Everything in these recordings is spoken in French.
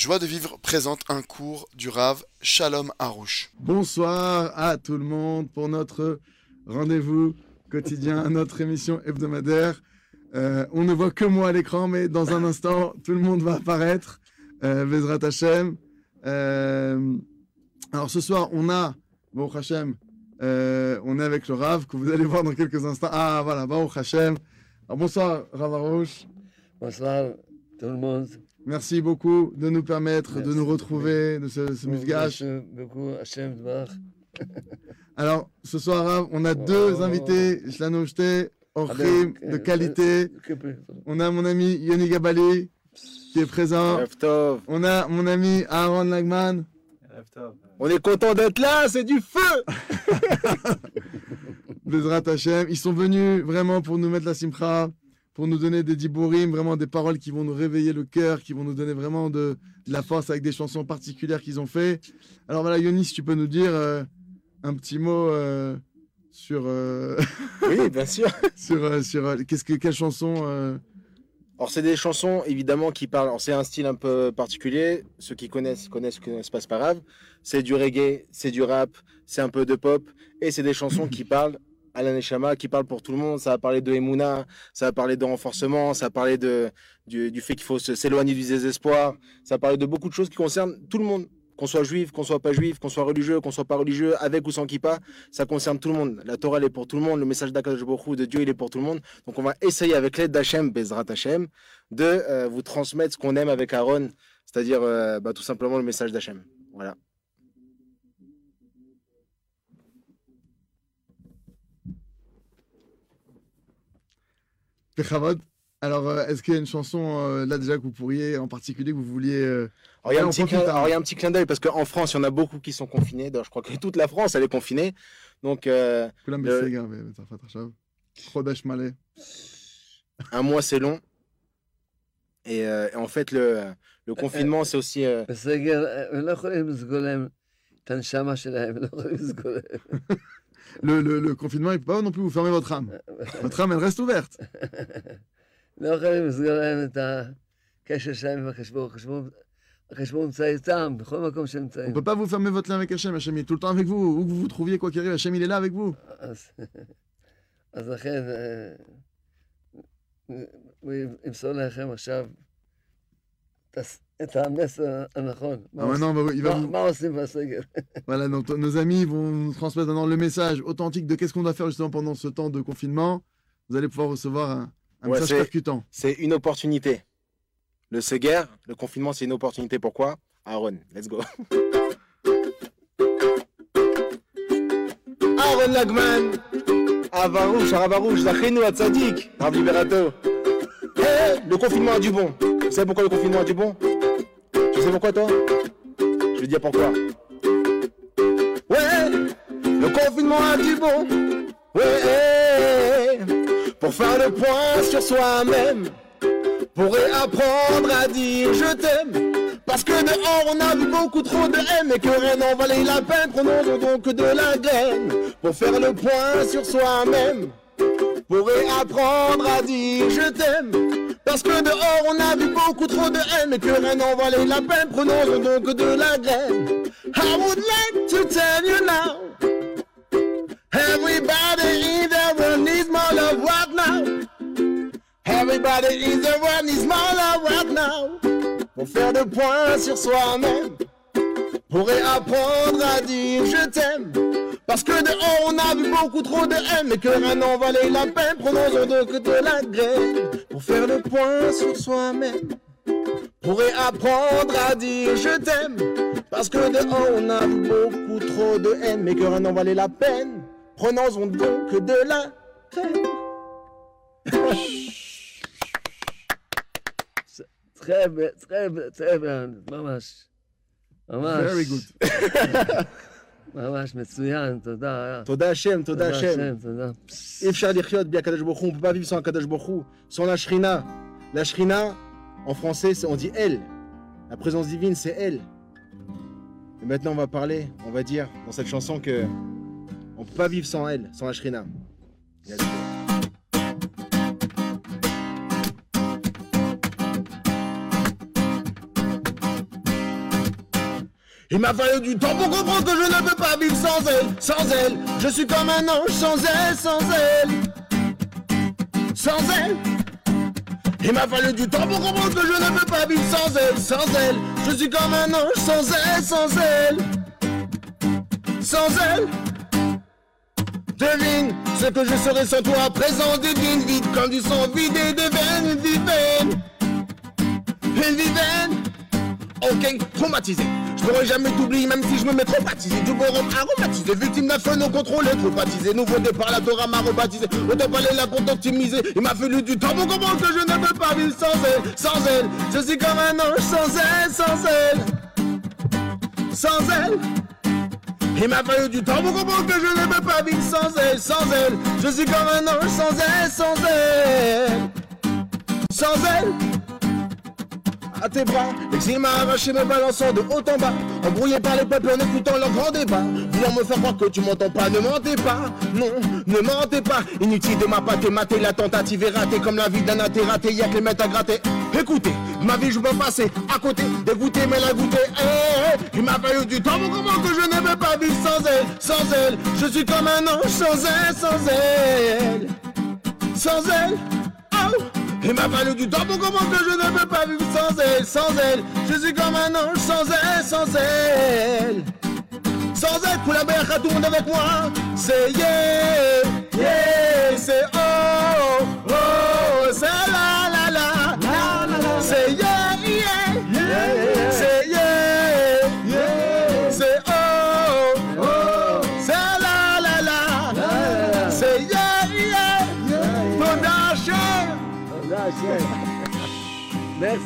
Joie de vivre présente un cours du Rav Shalom Harouche. Bonsoir à tout le monde pour notre rendez-vous quotidien, notre émission hebdomadaire. Euh, on ne voit que moi à l'écran, mais dans un instant, tout le monde va apparaître. Euh, Bezrat Hashem. Euh, alors ce soir, on a, Baruch Hashem, euh, on est avec le Rav, que vous allez voir dans quelques instants. Ah voilà, Baruch Hashem. Alors, bonsoir Rav Harouche. Bonsoir tout le monde. Merci beaucoup de nous permettre de nous retrouver, de ce, ce. Merci beaucoup, Hachem. Alors, ce soir, Rav, on a Oh. deux invités, Shlano Orchim, Avec, de euh, qualité. Que peut- On a mon ami Yoni Gabali, qui est présent. On a mon ami Aaron Lagman. On est content d'être là, c'est du feu Bezrat Hashem. Ils sont venus vraiment pour nous mettre la simcha, pour nous donner des diborim, vraiment des paroles qui vont nous réveiller le cœur, qui vont nous donner vraiment de, de la force avec des chansons particulières qu'ils ont fait. Alors voilà, Yoni, si tu peux nous dire euh, un petit mot euh, sur, euh, Oui, bien sûr. sur, sur qu'est-ce que, quelle chanson Alors, c'est des chansons, évidemment, qui parlent. C'est un style un peu particulier. Ceux qui connaissent, connaissent, connaissent pas, c'est pas grave. C'est du reggae, c'est du rap, c'est un peu de pop. Et c'est des chansons qui parlent à la Neshama, qui parlent pour tout le monde. Ça va parler de Emouna, ça va parler de renforcement, ça va parler de, du, fait qu'il faut s'éloigner du désespoir. Ça va parler de beaucoup de choses qui concernent tout le monde. Qu'on soit juif, qu'on soit pas juif, qu'on soit religieux, qu'on soit pas religieux, avec ou sans kippa, ça concerne tout le monde. La Torah, elle est pour tout le monde. Le message d'Akadosh de Dieu, il est pour tout le monde. Donc, on va essayer, avec l'aide d'Hachem, Bezrat Hachem, de euh, vous transmettre ce qu'on aime avec Aaron, c'est-à-dire euh, bah, tout simplement le message d'Hachem. Voilà. Alors, euh, est-ce qu'il y a une chanson euh, là déjà que vous pourriez en particulier que vous vouliez euh, alors, il y a un petit clin, alors, d'œil parce qu'en France, il y en a beaucoup qui sont confinés. Donc, je crois que toute la France, elle est confinée. Donc, un mois, c'est long. Et, en fait, le, confinement, c'est aussi. לא לא. Le, le, le confinement, il ne peut pas non plus vous fermer votre âme. Votre âme, elle reste ouverte. לא יכולים לסגור להם את הקשר שלהם עם החשבון. החשבון- החשבון נמצא איתם, בכל מקום שהם On נמצאים. ne peut pas vous fermer votre lien avec Hachem. Hachem est tout le temps avec vous. Où que vous vous trouviez, quoi qu'il arrive, Hachem il est là avec vous. אז- לכן, אה, הוא ימסור לכם עכשיו את הס- את המסר הנכון. מה Ah, maintenant, on va- il va מה- vous- מה עושים בסגר? Voilà, donc, nos amis vont nous transmettre maintenant le message authentique de qu'est-ce qu'on doit faire justement pendant ce temps de confinement. Vous allez pouvoir recevoir un, un Ouais, message c'est- percutant. c'est une opportunité. Le Seger, le confinement, c'est une opportunité. Pourquoi Aaron, let's go. Aaron Lagman, Avarouche, Arabarouche, Zachenu, Atzadik, Rav Liberato. Eh, le confinement a du bon. Vous savez pourquoi le confinement a du bon Tu sais pourquoi toi Je vais dire pourquoi. Ouais, le confinement a du bon. Ouais, pour faire le point sur soi-même pour apprendre à dire je t'aime. Parce que dehors on a vu beaucoup trop de haine et que rien n'en valait la peine. Prenons donc de la graine pour faire le point sur soi-même. Pour apprendre à dire je t'aime. Parce que dehors on a vu beaucoup trop de haine et que rien n'en valait la peine. Prenons donc de la graine. I would like to tell you now. Everybody in the world needs more love right now. Everybody in the world needs more love right now. Pour faire le point sur soi-même pourrait apprendre à dire je t'aime. Parce que dehors on a vu beaucoup trop de haine, mais que rien n'en valait la peine. Prenons-en deux que de la graine pour faire le point sur soi-même. Pourrait apprendre à dire je t'aime. Parce que dehors on a vu beaucoup trop de haine, mais que rien n'en valait la peine. Prenons-en deux que de la graine. très bien, très bien, très bien. ממש. Very good. ממש מצוין, תודה. תודה השם, תודה השם. תודה. אי אפשר לחיות בלי הקדוש ברוך הוא, on peut pas vivre sans הקדוש ברוך הוא, sans la shrina. La shrina, en français, c'est- on dit elle. La présence divine, c'est elle. Et maintenant, on va parler, on va dire dans cette chanson que on peut pas vivre sans elle, sans la shrina. Il m'a fallu du temps pour comprendre que je ne peux pas vivre sans elle, sans elle. Je suis comme un ange sans elle, sans elle. Sans elle. Il m'a fallu du temps pour comprendre que je ne peux pas vivre sans elle, sans elle. Je suis comme un ange sans elle, sans elle. Sans elle. Devine ce que je serais sans toi, présent divine, vide comme du sang vidé des veines, une vie vaine. Une vie Ok, traumatisé. Je pourrais jamais t'oublier, même si je me mets traumatisé. Du bon rhum aromatisé, victime d'un feu non contrôlé, traumatisé. Nouveau départ, la Torah m'a rebaptisé. Autant parler là pour t'optimiser. Il m'a fallu du temps pour comprendre que je ne peux pas vivre sans elle, sans elle. Je suis comme un ange sans elle, sans elle. Sans elle. Il m'a fallu du temps pour comprendre que je ne peux pas vivre sans elle, sans elle. Je suis comme un ange sans elle, sans elle. Sans elle. À tes bras, l'exil m'a arraché me balançant de haut en bas. Embrouillé par les peuples en écoutant leur grand débat. Voulant me faire croire que tu m'entends pas, ne mentez pas. Non, ne mentez pas. Inutile de ma pâté, mater la tentative est ratée. Comme la vie d'un athée raté, y'a que les mettre à gratter. Écoutez, ma vie je peux passer à côté, dégoûté mais la goûter. Eh, eh, eh. Il m'a fallu du temps pour comprendre que je ne peux pas vivre sans elle, sans elle. Je suis comme un ange sans elle, sans elle. Sans elle, oh. Il m'a fallu du temps pour comprendre que je ne peux pas vivre sans elle, sans elle. Je suis comme un ange sans elle, sans elle. Sans elle, pour la mer, tout le monde avec moi. C'est yeah, yeah, c'est oh, oh,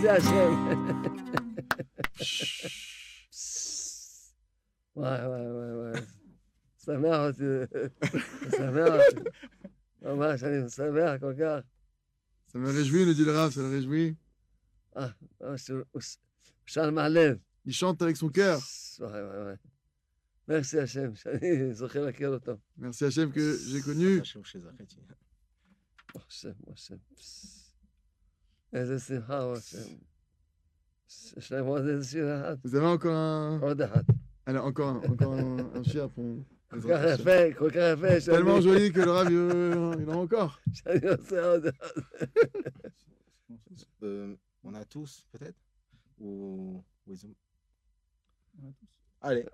merci Ça me réjouit, le Rav, ça le réjouit. Ah, Charles Il chante avec son cœur. Merci Hachem, Merci que j'ai connu. Vous avez encore un. Alors, encore un, encore un, chien pour. Tellement joli que le rave, il en a encore. Euh, on a tous, peut-être? Ou. On a tous. Allez.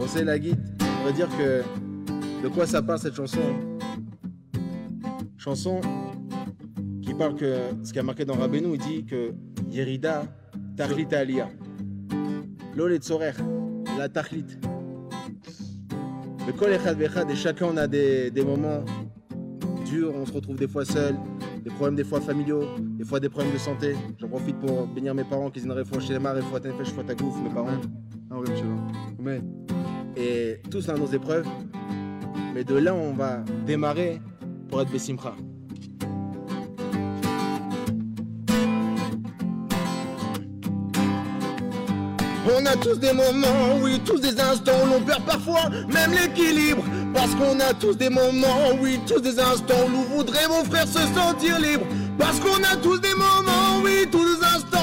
On sait la guide dire que de quoi ça parle cette chanson? Chanson qui parle que ce qui a marqué dans Rabbeinu, il dit que Yerida Tachlit Aliyah. L'Ole Tzorer, la Tachlit. Le Kol et chacun on a des, des moments durs, on se retrouve des fois seul, des problèmes des fois familiaux, des fois des problèmes de santé. J'en profite pour bénir mes parents qui n'auraient pas chez les mares, et fois mes parents. Ah et tous là nos épreuves. Mais de là on va démarrer pour être Bessimcha. On a tous des moments, oui, tous des instants où l'on perd parfois même l'équilibre. Parce qu'on a tous des moments, oui, tous des instants où l'on voudrait, mon frère, se sentir libre. Parce qu'on a tous des moments, oui, tous des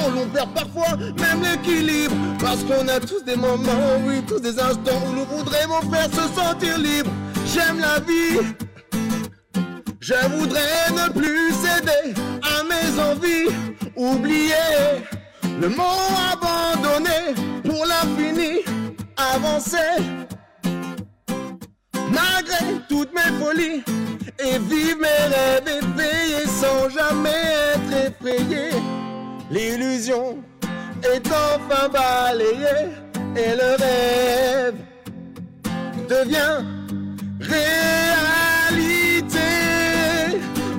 où l'on perd parfois même l'équilibre. Parce qu'on a tous des moments, oui, tous des instants où l'on voudrait, mon frère, se sentir libre. J'aime la vie. Je voudrais ne plus céder à mes envies, oublier le mot abandonné pour l'infini, avancer malgré toutes mes folies et vivre mes rêves éveillés sans jamais être effrayé. L'illusion est enfin balayée et le rêve devient réalité.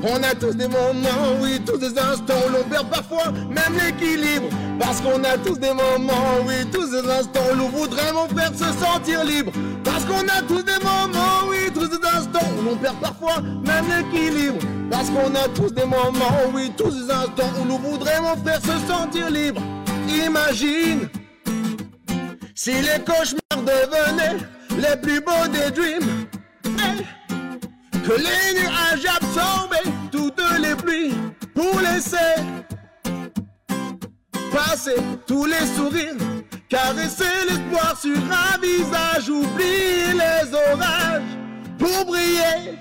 On a tous des moments, oui, tous des instants où l'on perd parfois même l'équilibre. Parce qu'on a tous des moments, oui, tous des instants où l'on voudrait, mon se sentir libre. Parce qu'on a tous des moments, oui, tous des instants où l'on perd parfois même l'équilibre. Parce qu'on a tous des moments, oui, tous des instants où l'on voudrait, mon frère, se sentir libre. Imagine si les cauchemars devenaient les plus beaux des dreams. Que les nuages absorbaient pour laisser passer tous les sourires, caresser l'espoir sur un visage, oublier les orages pour briller.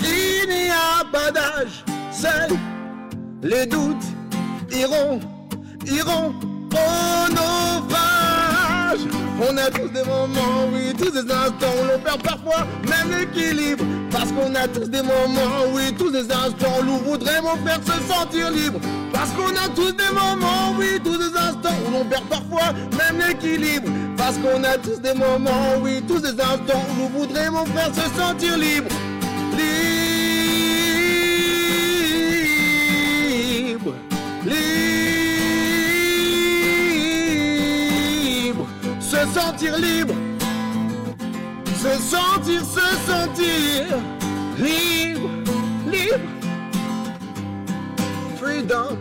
Il n'y a pas d'âge, seuls les doutes iront, iront au naufrage. On a tous des moments, oui, tous des instants où l'on perd parfois même l'équilibre. Parce qu'on a tous des moments, oui, tous des instants où l'on voudrait m'en faire se sentir libre. Parce qu'on a tous des moments, oui, tous des instants où l'on perd parfois même l'équilibre. Parce qu'on a tous des moments, oui, tous des instants où l'on voudrait m'en faire se sentir. Libre, se sentir libre, se sentir, se sentir libre, libre. Freedom.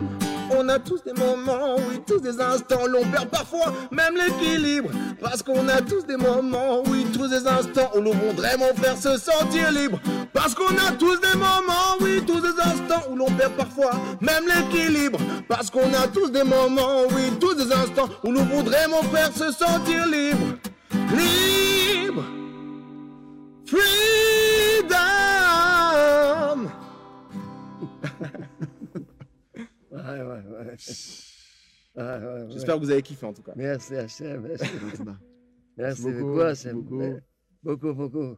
On a tous des moments, oui, tous des instants, l'on perd parfois même l'équilibre. Parce qu'on a tous des moments, oui, tous des instants où voudrait vraiment faire se sentir libre. Parce qu'on a tous des moments, oui, tous des instants où l'on perd parfois même l'équilibre. Parce qu'on a tous des moments, oui, tous des instants où l'on voudrait, mon frère, se sentir libre. Libre. Freedom. ouais, ouais, ouais. J'espère que vous avez kiffé en tout cas. Merci HM, merci. merci beaucoup. Merci beaucoup. beaucoup. beaucoup. beaucoup.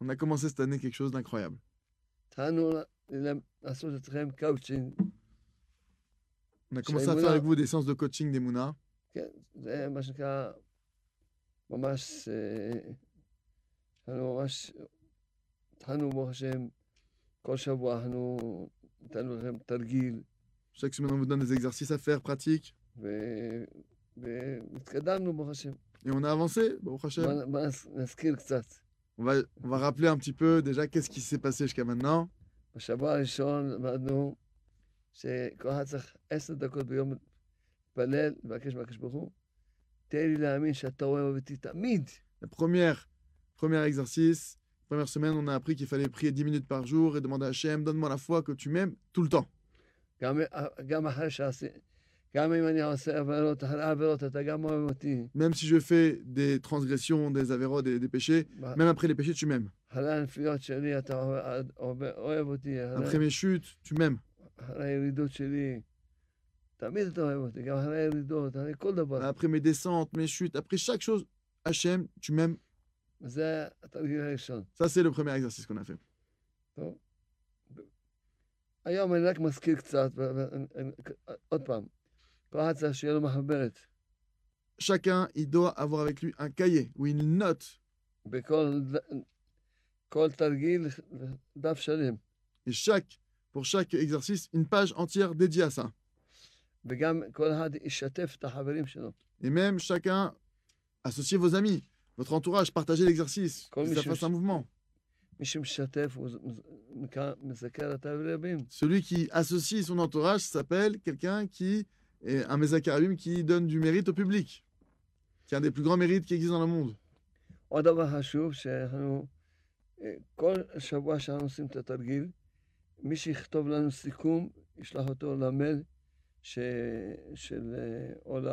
On a commencé cette année quelque chose d'incroyable. On a commencé à faire avec vous des séances de coaching des Mouna. Chaque semaine, on vous donne des exercices à faire, pratiques. ו- והתקדמנו ברוך השם. Et on a avancé, Baruch Hashem. בוא בוא נז- נזכיר קצת. On va, on va rappeler un petit peu déjà qu'est-ce qui s'est passé jusqu'à maintenant. בשבוע הראשון למדנו שכל אחד צריך עשר דקות ביום להתפלל, לבקש מהקדוש ברוך הוא, תן לי להאמין שאתה רואה אותי תמיד. La première, premier exercice, première semaine, on a appris qu'il fallait prier 10 minutes par jour et demander à Hachem, donne-moi la foi que tu m'aimes tout le temps. גם, גם אחרי שעשי, גם אם אני עושה עבירות, אחרי העבירות אתה גם אוהב אותי. Même si je fais des transgressions, des avérodes, des, des péchés, même après les péchés, tu m'aimes. אחרי הנפילות שלי אתה אוהב, אוהב, אוהב אותי, Après אחרי, mes chutes, tu m'aimes. אחרי הירידות שלי. תמיד אתה אוהב אותי, גם אחרי הירידות, אחרי כל דבר. Après mes descentes, mes chutes, après chaque chose, Hachem, tu m'aimes. וזה התרגיל הראשון. Ça, c'est le premier exercice qu'on a fait. טוב. היום אני רק מזכיר קצת, ו- ו- אני- עוד פעם, Chacun, il doit avoir avec lui un cahier ou une note. Et chaque, pour chaque exercice, une page entière dédiée à ça. Et même chacun, associez vos amis, votre entourage, partagez l'exercice, que ça fasse un mouvement. Celui qui associe son entourage s'appelle quelqu'un qui est un Mezakarim qui donne du mérite au public, qui a un des plus grands mérites qui existent dans le monde. עוד דבר חשוב, שאנחנו, אה, כל שבוע שאנחנו עושים את התרגיל, מי שיכתוב לנו סיכום, ישלח אותו למייל ש... של... אה, או, ל...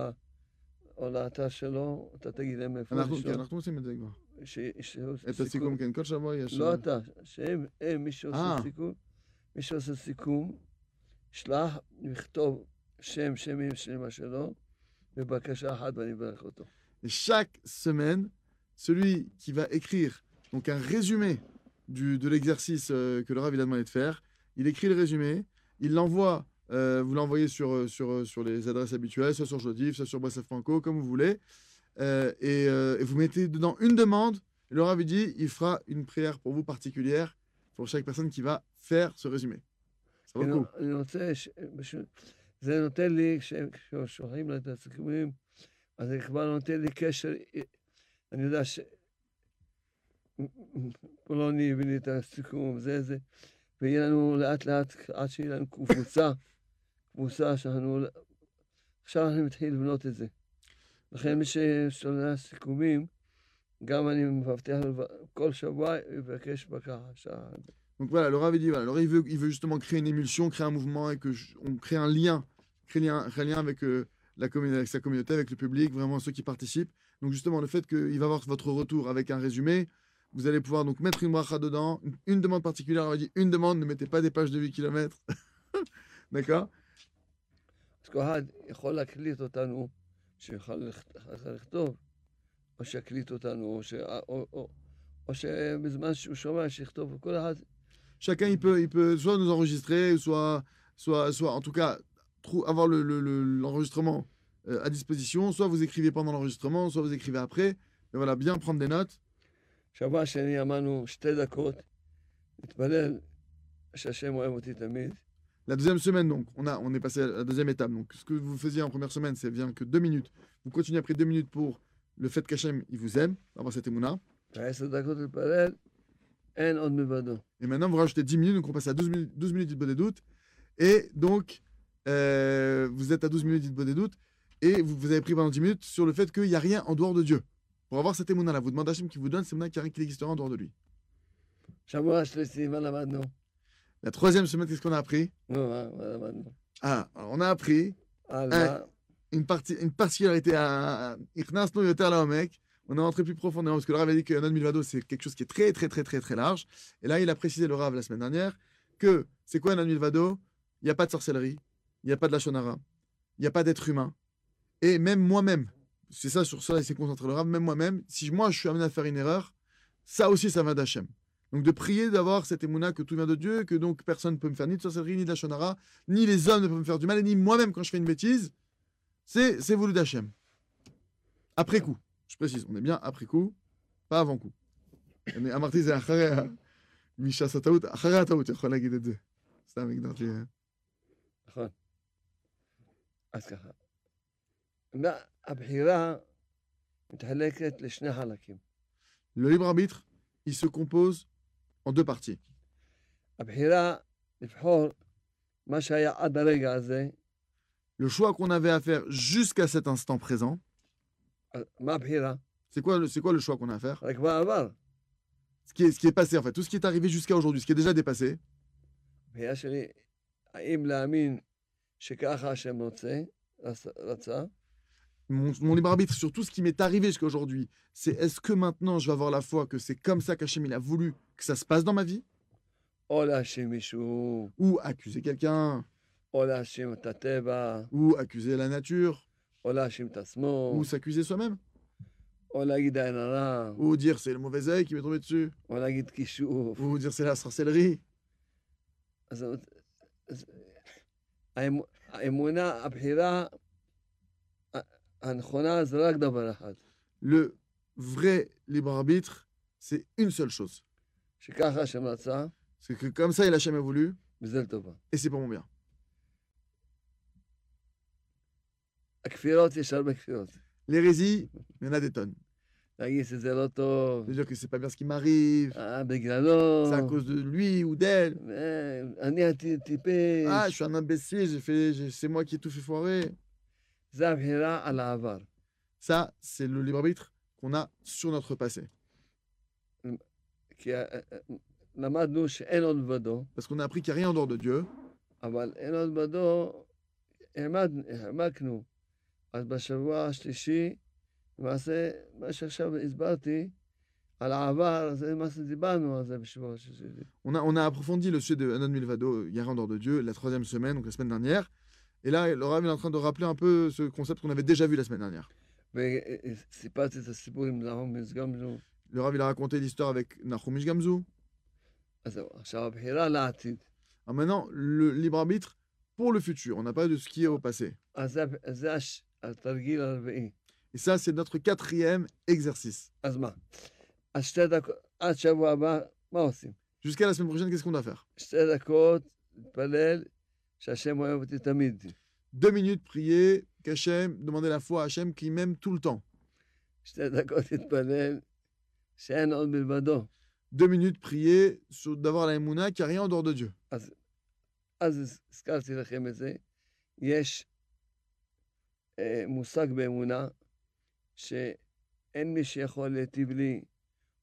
או לאתר שלו, אתה תגיד להם איפה אנחנו, כן, לשלוח. אנחנו עושים את זה כבר. ש... ש... את הסיכום, כן, כל שבוע יש... לא אתה, שהם, הם, מי שעושה אה. סיכום, מי שעושה סיכום, ישלח, יכתוב Chaque semaine, celui qui va écrire donc un résumé de l'exercice euh, que le Rav il a demandé de faire, il écrit le résumé, il l'envoie, euh, vous l'envoyez sur, euh, sur, sur les adresses habituelles, soit sur Jodif, soit sur Boissef Franco, comme vous voulez, et, vous mettez dedans une demande, et le Rav dit, il fera une prière pour vous particulière, pour chaque personne qui va faire ce résumé. Ça. זה נותן לי, כש- כששולחים לי את הסיכומים, אז זה כבר נותן לי קשר, אני יודע ש... פולוני הביא לי את הסיכום, זה, זה, ויהיה לנו לאט לאט, עד שיהיה לנו קבוצה, קבוצה שאנחנו... עכשיו אני מתחיל לבנות את זה. לכן מי ששולח סיכומים, גם אני מבטיח לו כל שבוע יבקש בקשה. Donc voilà, le Rav il dit, voilà, alors il veut, il veut justement créer une émulsion, créer un mouvement et que je- on crée un lien, créer un, créer un lien avec, euh, la commune- avec sa communauté, avec le public, vraiment ceux qui participent. Donc justement, le fait qu'il va avoir votre retour avec un résumé, vous allez pouvoir donc mettre une bracha dedans, une, une demande particulière, on va dire une demande, ne mettez pas des pages de 8 km. D'accord אז כל אחד יכול להקליט אותנו, שיוכל לכת- אחר כך לכתוב, או שיקליט אותנו, או, ש... או, או, או שבזמן שהוא שומע שיכתוב, כל אחד Chacun, il peut, il peut soit nous enregistrer, soit, soit, soit en tout cas, trou- avoir le- le- le- l'enregistrement euh, à disposition. Soit vous écrivez pendant l'enregistrement, soit vous écrivez après. Mais voilà, bien prendre des notes. שבוע שני אמרנו שתי דקות, להתפלל שהשם אוהב אותי תמיד, La deuxième semaine, donc, on, a, on est passé à la deuxième étape. Donc, ce que vous faisiez en première semaine, c'est bien que deux minutes. Vous continuez après deux minutes pour le fait qu'Hachem, il vous aime, avoir cette émouna. Et maintenant, vous rajoutez 10 minutes, donc on passe à 12 minutes, 12 minutes de doute. Et donc, euh, vous êtes à 12 minutes de doute et vous, avez pris pendant 10 minutes sur le fait qu'il n'y a rien en dehors de Dieu. Pour avoir cette émouna là, vous demandez à Hachem qui vous donne, c'est émouna qui rien qui existera en dehors de lui. La troisième semaine, qu'est-ce qu'on a appris? Ah, on a appris une, partie, une particularité à no yoter. On est rentré plus profondément parce que le Rav a dit que Yonad Milvado, c'est quelque chose qui est très, très, très, très, très large. Et là, il a précisé le Rav la semaine dernière que c'est quoi Yonad Milvado? Il n'y a pas de sorcellerie, il n'y a pas de la shonara, il n'y a pas d'être humain. Et même moi-même, c'est ça, sur ça, il s'est concentré le Rav, même moi-même, si moi je suis amené à faire une erreur, ça aussi, ça va d'Hachem. Donc de prier d'avoir cette émouna que tout vient de Dieu, que donc personne ne peut me faire ni de sorcellerie, ni de la shonara, ni les hommes ne peuvent me faire du mal, ni moi-même quand je fais une bêtise, c'est voulu d'Hachem. Après coup, je précise, on est bien après coup, pas avant coup. On est- אמרתי זה אחרי ה- מש"ס הטעות, אחרי הטעות יכול להגיד את זה. סתם הגדרתי. אה. נכון. אז ככה. מה- הבחירה מתחלקת לשני חלקים. Le libre arbitre, il se compose en deux parties. הבחירה לבחור מה שהיה עד הרגע הזה, Le choix qu'on avait à faire jusqu'à cet instant présent, אז מה הבחירה? C'est quoi, le, choix qu'on a à faire? Ce qui, est, passé en fait, tout ce qui est arrivé jusqu'à aujourd'hui, ce qui est déjà dépassé. Mon, mon, libre arbitre sur tout ce qui m'est arrivé jusqu'à aujourd'hui, c'est est-ce que maintenant je vais avoir la foi que c'est comme ça qu'Hachem il a voulu que ça se passe dans ma vie? Ou accuser quelqu'un. Ou accuser la nature. Ou s'accuser soi-même. Ou dire c'est le mauvais œil qui m'est tombé dessus. Ou dire c'est la sorcellerie. Le vrai libre arbitre, c'est une seule chose. C'est que comme ça, il a jamais voulu. Et c'est pour mon bien. L'hérésie, il y en a des tonnes. C'est-à-dire que c'est pas bien ce qui m'arrive. C'est à cause de lui ou d'elle. Ah, je suis un imbécile, c'est moi qui ai tout fait foirer. Ça, c'est le libre arbitre qu'on a sur notre passé. Parce qu'on a appris qu'il n'y a rien en dehors de Dieu. אז בשבוע השלישי, למעשה, מה שעכשיו הסברתי על העבר, זה למעשה דיברנו על זה בשבוע השלישי. On a, on a approfondi le sujet de Anon Milvado, il y a rien en dehors de Dieu, la troisième semaine, donc la semaine dernière. Et là, le Rav est en train de rappeler un peu ce concept qu'on avait déjà vu la semaine dernière. וסיפרתי את הסיפור עם נחום מסגמנו. Le Rav, il a raconté l'histoire avec Nahum Gamzu. אז זהו, עכשיו הבחירה לעתיד. Alors maintenant, le libre arbitre pour le futur. On n'a pas de ce qui est au passé. Et ça, c'est notre quatrième exercice. Jusqu'à la semaine prochaine, qu'est-ce qu'on doit faire? Deux minutes, prier, qu'Hachem, demander la foi à Hachem qui m'aime tout le temps. Deux minutes, prier, d'avoir la émouna qui n'y a rien en dehors de Dieu. מושג באמונה, שאין מי שיכול להיטיב לי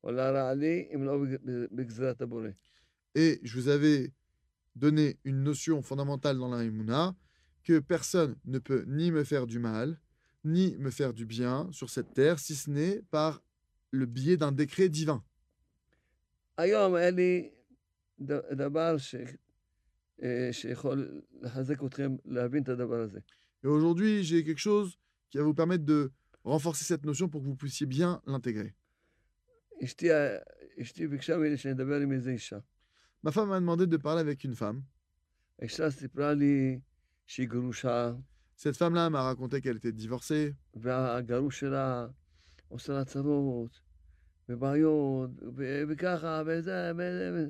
או להרע לי, אם לא בג- בגזרת הבורא. Et je vous avais donné une notion fondamentale dans la Emouna, que personne ne peut ni me faire du mal, ni me faire du bien sur cette terre, si ce n'est par le biais d'un décret divin. Et aujourd'hui, j'ai quelque chose qui va vous permettre de renforcer cette notion pour que vous puissiez bien l'intégrer. Ma femme m'a demandé de parler avec une femme. Cette femme-là m'a raconté qu'elle était divorcée.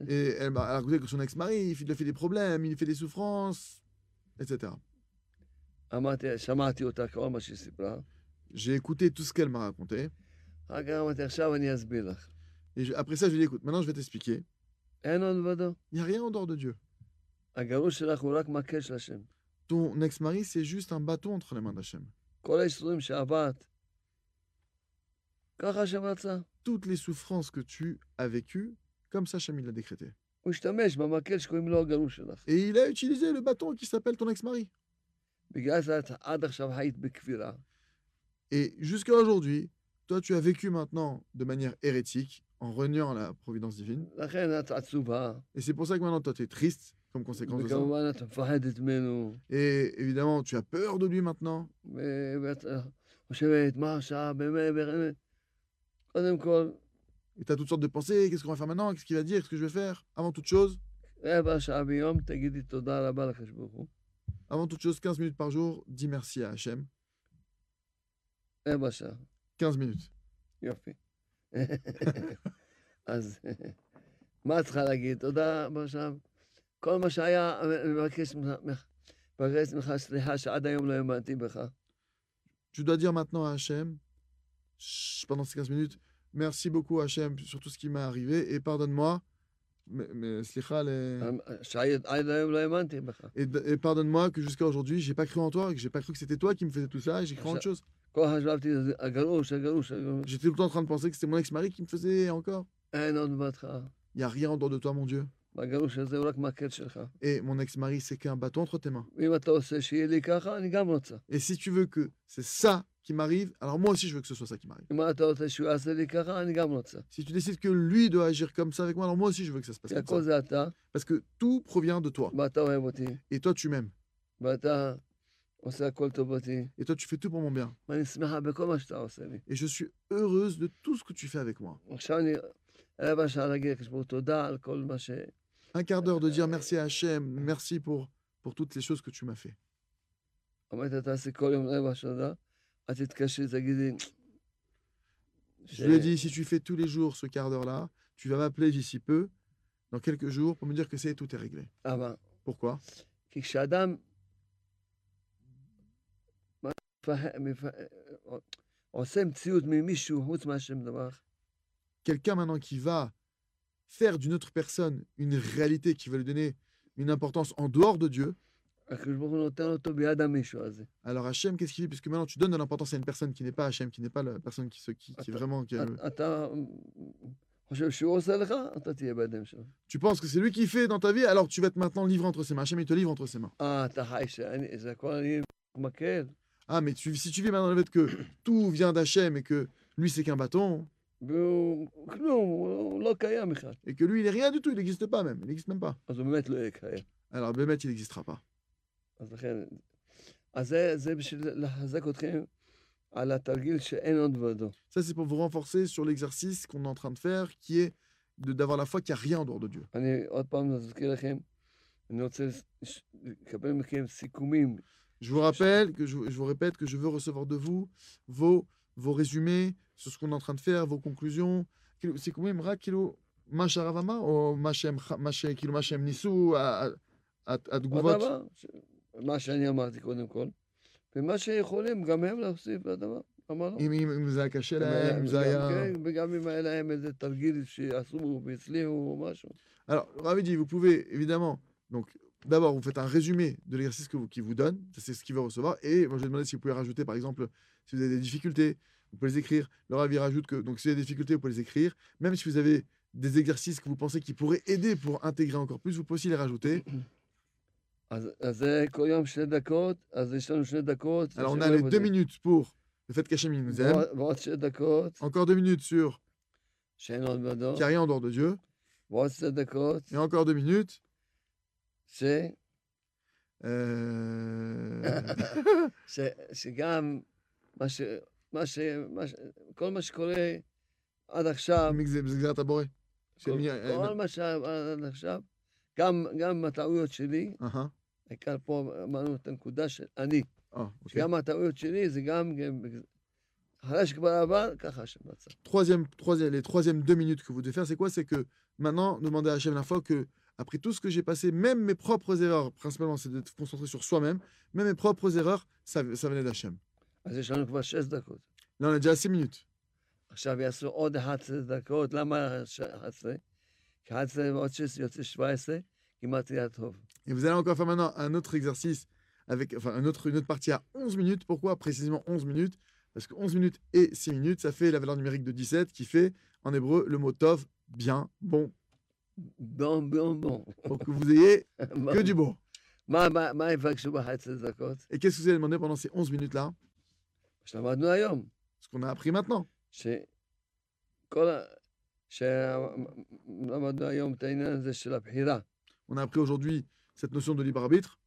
Et elle m'a raconté que son ex-mari, il lui fait des problèmes, il lui fait des souffrances, etc. J'ai écouté tout ce qu'elle m'a raconté. Et après ça, je lui ai dit, écoute, maintenant je vais t'expliquer. Il n'y a rien en dehors de Dieu. Ton ex-mari, c'est juste un bâton entre les mains d'Hachem. Toutes les souffrances que tu as vécues, comme ça, Hachem l'a décrété. Et il a utilisé le bâton qui s'appelle ton ex-mari. Et jusqu'à aujourd'hui, toi tu as vécu maintenant de manière hérétique, en reniant la providence divine. Et c'est pour ça que maintenant toi tu es triste comme conséquence de ça. Et évidemment, tu as peur de lui maintenant. Et tu as toutes sortes de pensées, qu'est-ce qu'on va faire maintenant, qu'est-ce qu'il va dire, qu'est-ce que je vais faire, avant toute chose? רבע שעה ביום תגידי תודה רבה לקדוש ברוך הוא. avant toute chose, 15 minutes par jour, dis merci à Hachem. רבע שעה, 15 minutes. יופי. אז מה את צריכה להגיד? תודה רבה עכשיו. כל מה שהיה, אני מבקש ממך, מבקש ממך סליחה שעד היום לא האמנתי בך. Tu dois dire maintenant à Hachem, chut, pendant ces 15 minutes, merci beaucoup Hachem sur tout ce qui m'est arrivé et pardonne-moi. et, et pardonne-moi que jusqu'à aujourd'hui, j'ai pas cru en toi, que j'ai pas cru que c'était toi qui me faisais tout ça, j'ai cru en autre chose. J'étais tout le temps en train de penser que c'était mon ex-mari qui me faisait encore. Il n'y a rien en dehors de toi, mon Dieu. Et mon ex-mari, c'est qu'un bâton entre tes mains. Et si tu veux que c'est ça qui m'arrive, alors moi aussi je veux que ce soit ça qui m'arrive. Si tu décides que lui doit agir comme ça avec moi, alors moi aussi je veux que ça se passe comme ça. Parce que tout provient de toi. Et toi tu m'aimes. Et toi tu fais tout pour mon bien. Et je suis heureuse de tout ce que tu fais avec moi. Un quart d'heure de dire merci à Hachem, merci pour, pour toutes les choses que tu m'as fait. Je lui ai dit, si tu fais tous les jours ce quart d'heure-là, tu vas m'appeler d'ici peu, dans quelques jours, pour me dire que c'est tout est réglé. Ah ben. Pourquoi? Quelqu'un maintenant qui va faire d'une autre personne une réalité qui va lui donner une importance en dehors de Dieu, alors Hachem, qu'est-ce qu'il dit? Puisque maintenant tu donnes de l'importance à une personne qui n'est pas Hachem, qui n'est pas la personne qui, qui, est vraiment. Tu penses que c'est lui qui fait dans ta vie, alors tu vas te maintenant livrer entre ses mains. Hachem, il te livre entre ses mains. Ah, ah mais si tu vis maintenant le fait que tout vient d'Hachem et que lui c'est qu'un bâton. Et que lui il est rien du tout, il n'existe pas même, il n'existe même pas. Alors Bémet il n'existera pas. אז לכן, אז זה, זה בשביל לחזק אתכם על התרגיל שאין עוד ועדו. Ça, c'est pour vous renforcer sur l'exercice qu'on est en train de faire, qui est de- d'avoir la foi qu'il n'y a rien en dehors de Dieu. אני עוד פעם מזכיר לכם, אני רוצה לש- לקבל מכם סיכומים Je vous rappelle, que je, je vous répète que je veux recevoir de vous vos, vos résumés sur ce qu'on est en train de faire, vos conclusions. כאילו, סיכומים רק כאילו מה שהרב אמר, או מה שהם, ח- מה ש- כאילו, מה שהם ניסו, ה- ה- ה- התגובות. הדבר, ש... מה שאני אמרתי קודם כל, ומה שיכולים גם הם להוסיף לדבר, למה לא? אם, אם, אם זה היה קשה גם להם, אם זה גם- היה... כן, וגם אם היה להם איזה תרגיל שעשו והצליחו או משהו. Alors, Ravi dit, vous pouvez évidemment, donc d'abord, vous faites un résumé de l'exercice que vous, qu'il vous donne, ça c'est ce qu'il va recevoir, et moi je vais demander si vous pouvez rajouter, par exemple, si vous avez des difficultés, vous pouvez les écrire. Le Ravi rajoute que, donc si vous avez des difficultés, vous pouvez les écrire, même si vous avez des exercices que vous pensez qui pourraient aider pour intégrer encore plus, vous pouvez aussi les rajouter. אז אז זה כל יום שתי דקות, אז יש לנו שני דקות. Alors on a les deux אותי. minutes pour le fait qu'Hachem il nous aime, ועוד- ועוד שתי דקות, encore deux minutes sur שאין עוד בדור, qu'il n'y a rien en dehors de Dieu, ועוד שתי דקות, et encore deux minutes. ש... euh, ש... שגם מה ש... מה ש... מה ש... כל מה שקורה עד עכשיו, Mixer Taboré. כל, כל מה שהיה עד עכשיו, גם, גם הטעויות שלי, Uh-huh. העיקר פה אמרנו את הנקודה של אני, Ah, ok. שגם הטעויות שלי זה גם, גם אחרי שכבר עבר, ככה השם רצה. Troisième, troisième, les troisièmes deux minutes que vous devez faire, c'est quoi C'est que maintenant, demandez à Hachem la fois que, après tout ce que j'ai passé, même mes propres erreurs, principalement, c'est de se concentrer sur soi-même, même mes propres erreurs, ça, ça venait d'Hachem. אז יש לנו כבר שש דקות. Là, on a déjà 6 minutes. Et vous allez encore faire maintenant un autre exercice, avec, enfin un autre, une autre partie à 11 minutes. Pourquoi précisément 11 minutes Parce que 11 minutes et 6 minutes, ça fait la valeur numérique de 17 qui fait en hébreu le mot tov, bien, bon. Bon, bon, bon. Pour que vous ayez que du beau. Et qu'est-ce que vous allez demander pendant ces 11 minutes-là Ce qu'on a appris maintenant. On a appris aujourd'hui cette notion de libre arbitre.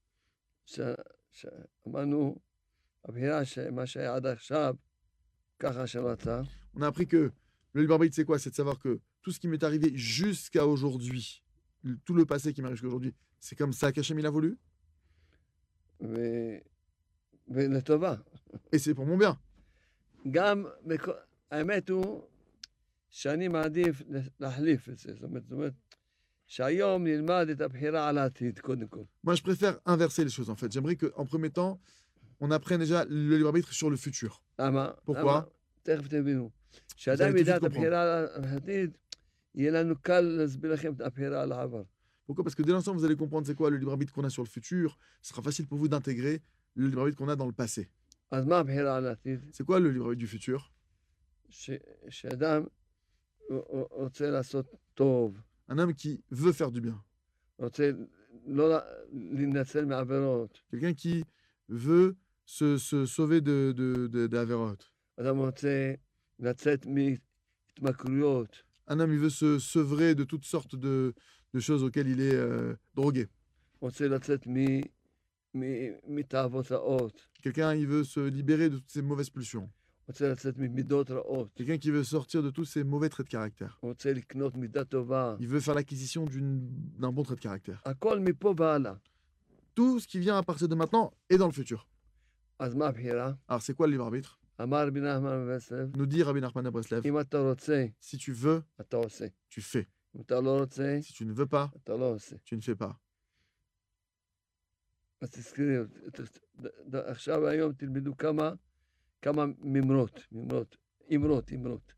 On a appris que le libre arbitre, c'est quoi? C'est de savoir que tout ce qui m'est arrivé jusqu'à aujourd'hui, tout le passé qui m'arrive jusqu'à aujourd'hui, c'est comme ça qu'Hachem il a voulu? Et c'est pour mon bien. שאני מעדיף להחליף את זה. זאת אומרת, זאת אומרת, שהיום נלמד את הבחירה על העתיד, קודם כל. Moi, je préfère inverser les choses en fait. J'aimerais qu'en premier temps, on apprenne déjà le libre arbitre sur le futur. למה? פורקווה? למה? תכף תבינו. כשאדם זה ידע את בדיוק הבחירה על העתיד, יהיה לנו קל להסביר לכם את הבחירה על העבר. Pourquoi Parce que dès l'instant où vous allez comprendre c'est quoi le libre arbitre qu'on a sur le futur, ce sera facile pour vous d'intégrer le libre arbitre qu'on a dans le passé. אז מה הבחירה על העתיד? C'est quoi le libre arbitre du futur Un homme qui veut faire du bien. Quelqu'un qui veut se, sauver de, Un homme, qui veut se sevrer de toutes sortes de, de choses auxquelles il est drogué. Quelqu'un, il veut se libérer de toutes ces mauvaises pulsions. רוצה לצאת ממידות רעות, Quelqu'un qui veut sortir de tous ces mauvais traits de caractère. רוצה לקנות מידה טובה. Il veut faire l'acquisition d'une- d'un bon trait de caractère. הכל מפה והלאה. Tout ce qui vient à partir de maintenant est dans le futur. אז מה הבחירה? Alors, c'est quoi le libre arbitre אמר רבי נחמן מברסלב, Nous dit Rabbi Nachman de Breslev אם אתה רוצה, si tu veux, אתה עושה. tu fais. אם אתה לא רוצה, Si tu ne veux pas, אתה לא עושה. tu ne fais pas. אז תזכרי, ת- ת- ד- עכשיו היום תלמדו כמה, כמה מימרות, מימרות, אמרות, אמרות.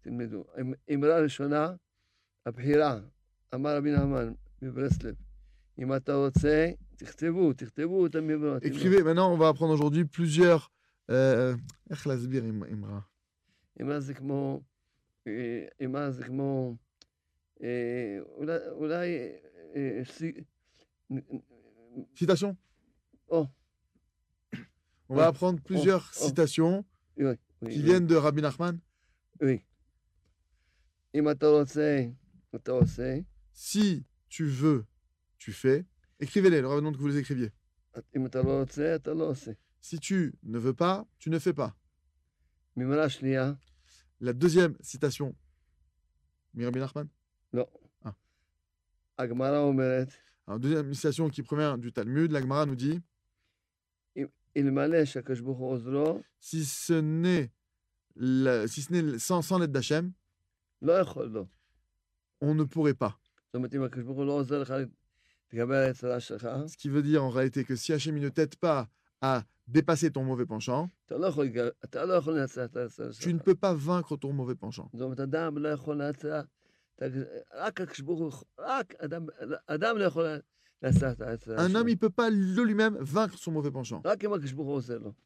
תלמדו. אמ- אמרה ראשונה, הבחירה, אמר רבי נחמן מברסלב, אם אתה רוצה, תכתבו, תכתבו את המימרות. Écrivez. Maintenant, on va apprendre aujourd'hui plusieurs. euh, איך להסביר, אמרה אמרה זה כמו, אה, אמרה זה כמו, אה, אולי, אולי, אה, סי- On va apprendre plusieurs citations oui, qui viennent de Rabbi Nachman. Oui. Si tu veux, tu fais. Écrivez-les, le demande que vous les écriviez. Si tu ne veux pas, tu ne fais pas. La deuxième citation. Mirabi Nachman? Non. Ah. Deuxième citation qui provient du Talmud. L'Agmara nous dit si ce n'est si ce n'est sans, sans l'aide d'Hachem, on ne pourrait pas. Ce qui veut dire en réalité que si Hachem ne t'aide pas à dépasser ton mauvais penchant, tu ne peux pas vaincre ton mauvais penchant. Un homme, il ne peut pas le lui-même vaincre son mauvais penchant.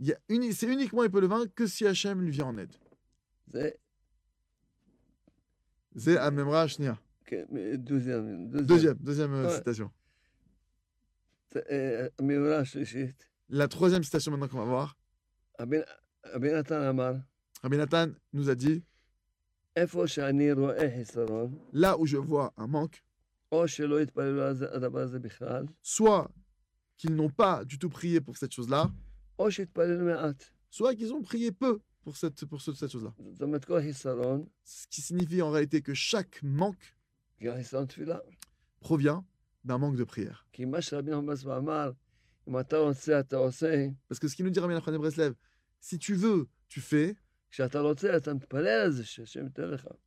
C'est uniquement, il peut le vaincre que si Hachem lui vient en aide. C'est Amemra Ashnia. Deuxième. Deuxième, euh, citation. La troisième citation maintenant qu'on va voir. Abinatan nous a dit Là où je vois un manque, soit qu'ils n'ont pas du tout prié pour cette chose-là, soit qu'ils ont prié peu pour cette, pour cette chose-là. Ce qui signifie en réalité que chaque manque provient d'un manque de prière. Parce que ce qu'il nous dit Rabbi Nachman Breslev, si tu veux, tu fais.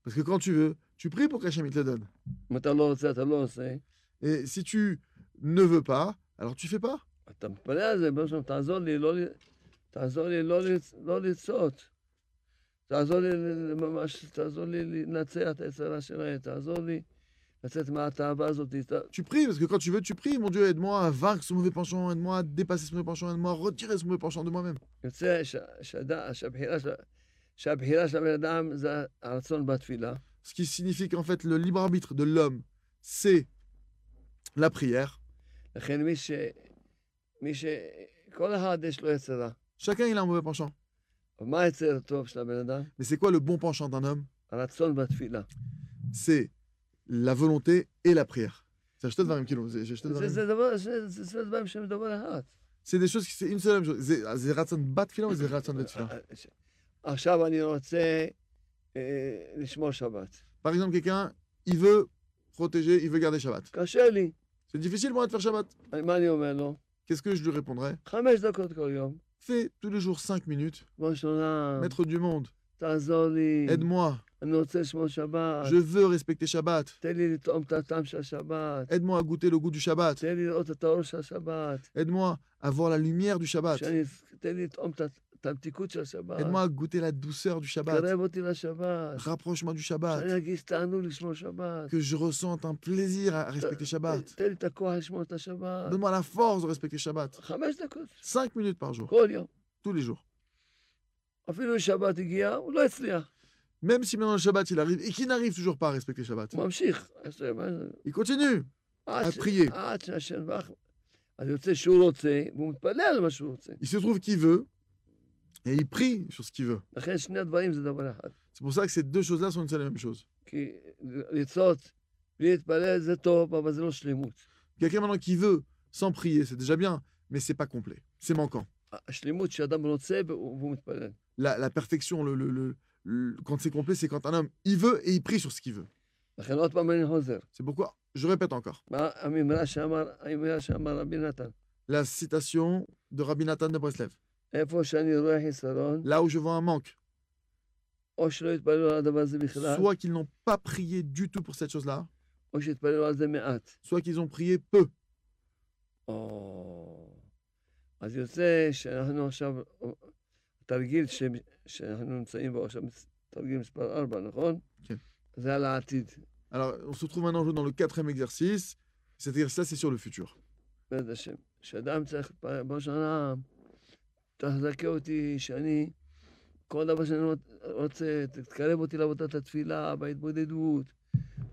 Parce que quand tu veux, tu pries pour qu'Hachem il te le donne. אם אתה לא רוצה, אתה לא עושה, Et si tu ne veux pas, alors tu fais pas. אתה מתפלל על זה, בראש שלום, תעזור לי, לא, ל- תעזור לי לא, לצ- לא לצעות. תעזור לי ל- ממש, תעזור לי לנצח את היצרה שלהם, תעזור לי לצאת מהתאווה הזאת. ת- Tu pries, parce que quand tu veux, tu pries. Mon Dieu, aide-moi à vaincre ce mauvais penchant, aide-moi à dépasser ce mauvais penchant, aide-moi à retirer ce mauvais penchant de moi-même. יוצא ש- שהד- שהבחירה של- שהבחירה של הבן אדם זה הרצון בתפילה, ce qui signifie qu'en fait le libre arbitre de l'homme, c'est la prière. Chacun il a un mauvais penchant. Mais c'est quoi le bon penchant d'un homme? C'est la volonté et la prière. C'est des choses qui c'est une seule même chose. Par exemple, quelqu'un, il veut protéger, il veut garder Shabbat. C'est difficile pour moi de faire Shabbat. Qu'est-ce que je lui répondrais? Fais tous les jours 5 minutes. Maître du monde. Aide-moi. Je veux respecter Shabbat. Aide-moi à goûter le goût du Shabbat. Aide-moi à voir la lumière du Shabbat. Aide-moi à goûter la douceur du Shabbat. Rapproche-moi du Shabbat. Que je ressente un plaisir à respecter le Shabbat. Donne-moi la force de respecter Shabbat. Cinq minutes par jour. Tous les jours. Même si maintenant le Shabbat il arrive et qu'il n'arrive toujours pas à respecter Shabbat. Il continue à prier. Il se trouve qu'il veut. Et il prie sur ce qu'il veut. C'est pour ça que ces deux choses-là sont une seule et même chose. Quelqu'un maintenant qui veut sans prier, c'est déjà bien, mais c'est pas complet, c'est manquant. La, perfection, quand c'est complet, c'est quand un homme, il veut et il prie sur ce qu'il veut. C'est pourquoi, je répète encore, la citation de Rabbi Nathan de Breslev. Là où je vois un manque, soit qu'ils n'ont pas prié du tout pour cette chose-là, soit qu'ils ont prié peu. Alors, on se trouve maintenant dans le quatrième exercice. Cet exercice-là, c'est sur le futur. תחזקה אותי שאני, כל דבר שאני רוצה, תקרב אותי לעבודת התפילה, בהתבודדות,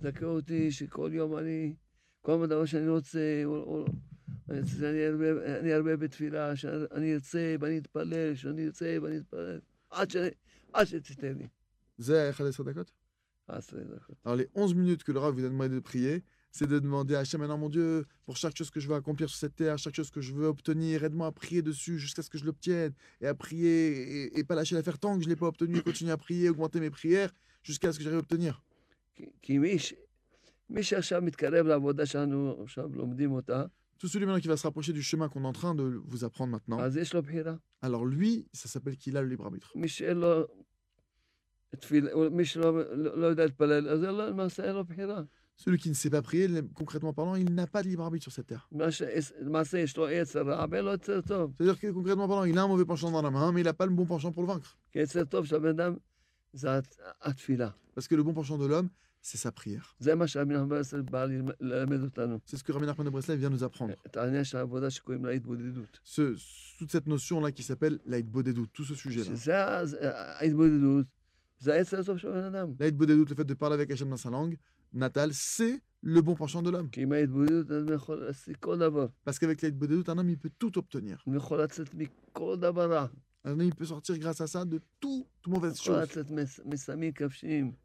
תזכה אותי שכל יום אני, כל דבר שאני רוצה, או- או- אני ארבה- אני ארבה בתפילה, שאני ארצה ואני אתפלל, שאני ארצה ואני אתפלל, עד ש- עד שתיתן לי. זה 11 דקות. עשרה דקות. Alors, les 11 minutes que le Rav vous a demandé de prier, c'est de demander à Hachem, maintenant mon Dieu, pour chaque chose que je veux accomplir sur cette terre, chaque chose que je veux obtenir, aide-moi à prier dessus jusqu'à ce que je l'obtienne, et à prier, et, pas lâcher l'affaire tant que je ne l'ai pas obtenu, et continuer à prier, augmenter mes prières jusqu'à ce que j'arrive à obtenir. Tout celui maintenant qui va se rapprocher du chemin qu'on est en train de vous apprendre maintenant, alors lui, ça s'appelle qu'il a le libre arbitre. Celui qui ne sait pas prier, concrètement parlant, il n'a pas de libre arbitre sur cette terre. C'est-à-dire que concrètement parlant, il a un mauvais penchant dans la main, mais il n'a pas le bon penchant pour le vaincre. Parce que le bon penchant de l'homme, c'est sa prière. C'est ce que Rabbi Nachman de Breslev vient nous apprendre. Ce, toute cette notion-là qui s'appelle l'aïd bodedut, tout ce sujet-là. L'aïd bodedut, le fait de parler avec Hachem dans sa langue, natale, c'est le bon penchant de l'homme. Parce qu'avec l'aide Bodedout, un homme, il peut tout obtenir. Un il peut sortir grâce à ça de tout, tout mauvaise chose.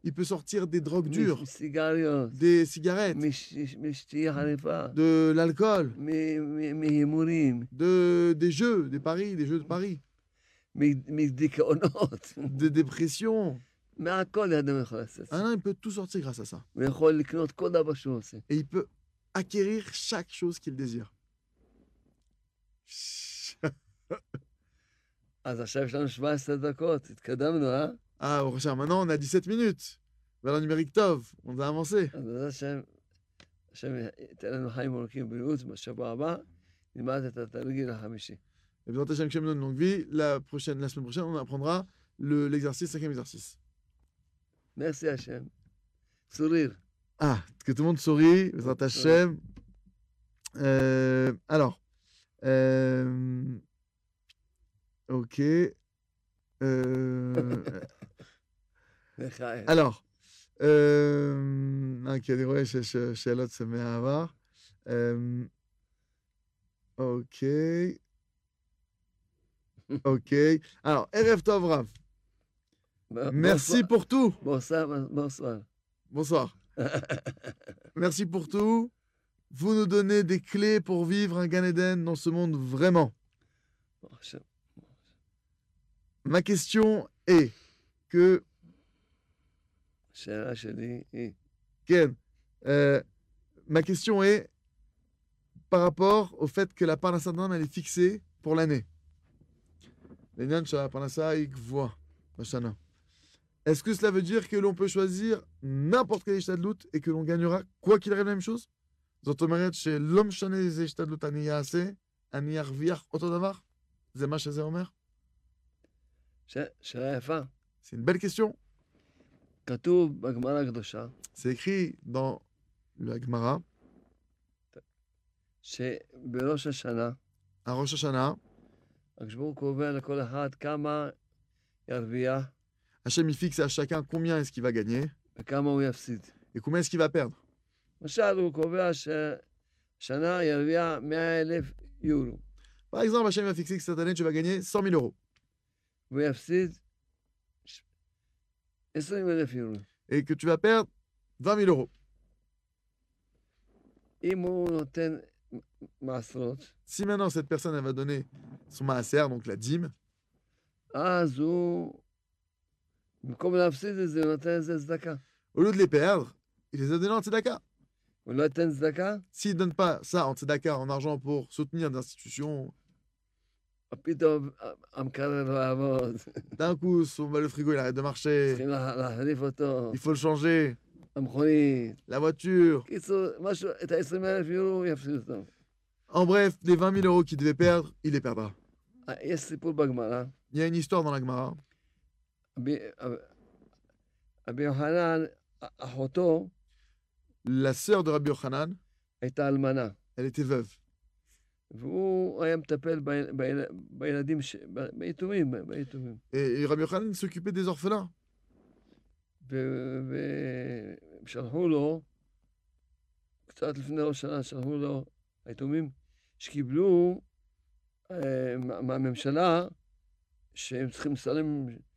Il peut sortir des drogues dures, des cigarettes, de l'alcool, de, des jeux, des paris, des jeux de paris. Des dépressions. Allah, il peut tout sortir grâce à ça. Et il peut acquérir chaque chose qu'il désire. Ah, Rochard, maintenant on a 17 minutes. Vers le numérique Tov, on a avancé. Et bien, Hachem, longue vie. La, prochaine, la semaine prochaine, on apprendra l'exercice, le, cinquième exercice. מרסי השם. צוריר. Ah, que tout le monde sourit. Bezrat Hachem. Euh, alors. euh, ok. Euh, לחיים. alors. Euh, ok, אני רואה שיש שאלות מהעבר. Euh, ok. Ok. Alors, Erev Tov Merci pour tout. Bonsoir, bonsoir. Merci pour tout. Vous nous donnez des clés pour vivre un Gan Eden dans ce monde vraiment. Ma question est que. Ken, euh, ma question est par rapport au fait que la parnassa d'un est fixée pour l'année. Est-ce que cela veut dire que l'on peut choisir n'importe quelle השתדלות et que l'on gagnera quoi qu'il arrive la même chose? זאת אומרת שלא משנה איזה השתדלות אני אעשה, אני ארוויח אותו דבר? זה מה שזה אומר? ש- שאלה יפה. C'est une belle question. כתוב בגמרא הקדושה, C'est écrit dans le Gemara, שבראש השנה, à Rosh Hashanah, הקדוש ברוך הוא קובע לכל אחד כמה ירוויח Hachem, il fixe à chacun combien est-ce qu'il va gagner et combien est-ce qu'il va perdre. Par exemple, Hachem va fixer que cette année, tu vas gagner 100 000 euros. Et que tu vas perdre 20 000 euros. Si maintenant cette personne va donner son maaser, donc la dîme, au lieu de les perdre, il les a donnés en tzedaka. S'il ne donne pas ça en tzedaka, en argent pour soutenir l'institution, d'un coup, son, le frigo il arrête de marcher. Il faut le changer. La voiture. En bref, les 20 000 euros qu'il devait perdre, il les perdra. Il y a une histoire dans la Gemara. רבי- רבי יוחנן, אחותו La sœur de Rabbi Yochanan, הייתה אלמנה, elle était veuve. והוא היה מטפל ביל- ביל- בילדים, ש- ביתומים, ביתומים. Rabbi Yochanan s'occupait des orphelins. ו- ושלחו לו, קצת לפני ראש השנה, שלחו לו היתומים, שקיבלו אה, מה- מהממשלה, שהם צריכים קנס.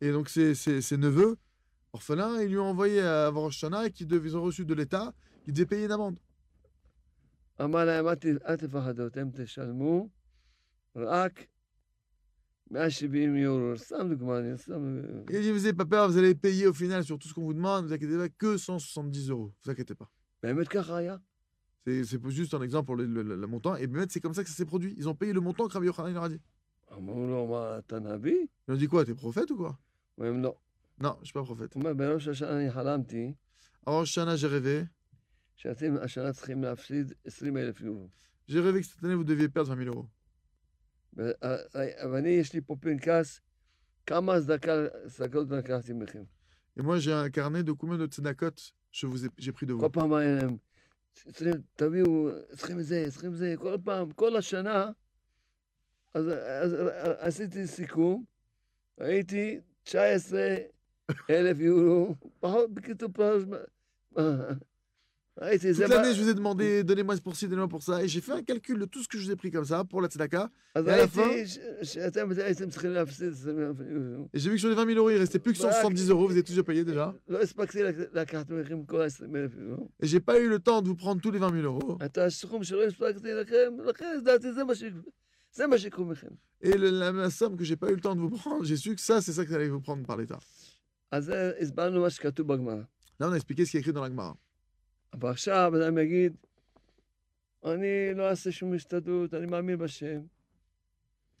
Et donc ses, ses, ses, neveux, orphelins, ils lui ont envoyé à Rosh qui ils ont reçu de l'État, qu'ils devaient payer une amende. Il dit, vous pas peur, vous allez payer au final sur tout ce qu'on vous demande, vous inquiétez pas, que 170 euros, vous inquiétez pas. C'est juste un exemple pour le, le, le, le montant, et c'est comme ça que ça s'est produit. Ils ont payé le montant que Rabbi Yochanan leur a dit. Ils ont dit quoi T'es prophète ou quoi? Non. Non, je suis pas prophète. Avant Shana, j'ai rêvé. J'ai rêvé que cette année, vous deviez perdre 20 000 euros. Et moi, j'ai un carnet de combien de tzedakot je vous ai, j'ai pris de vous? אז, אז עשיתי סיכום, ראיתי 19 אלף יורו, פחות, בקיצור, פחות, מה, ראיתי, זה Toute l'année, je מה, vous ai demandé, donnez-moi pour ci, donnez-moi pour ça. Et j'ai fait un calcul de tout ce que je vous ai pris comme ça pour la tzedaka. אז ועל ראיתי ש- שאתם הייתם צריכים להפסיד 20 אלף יורו. Et j'ai vu que sur les 20 000 euros, il restait plus que 170 euros. Vous avez tous déjà payé déjà. לא הספקתי לק- לקחת מכם כל ה-20 אלף יורו. Et j'ai pas eu le temps de vous prendre tous les 20 000 euros. Et la, somme que j'ai pas eu le temps de vous prendre, j'ai su que ça, c'est ça que ça allait vous prendre par l'État. Là, on a expliqué ce qui est écrit dans la Gemara.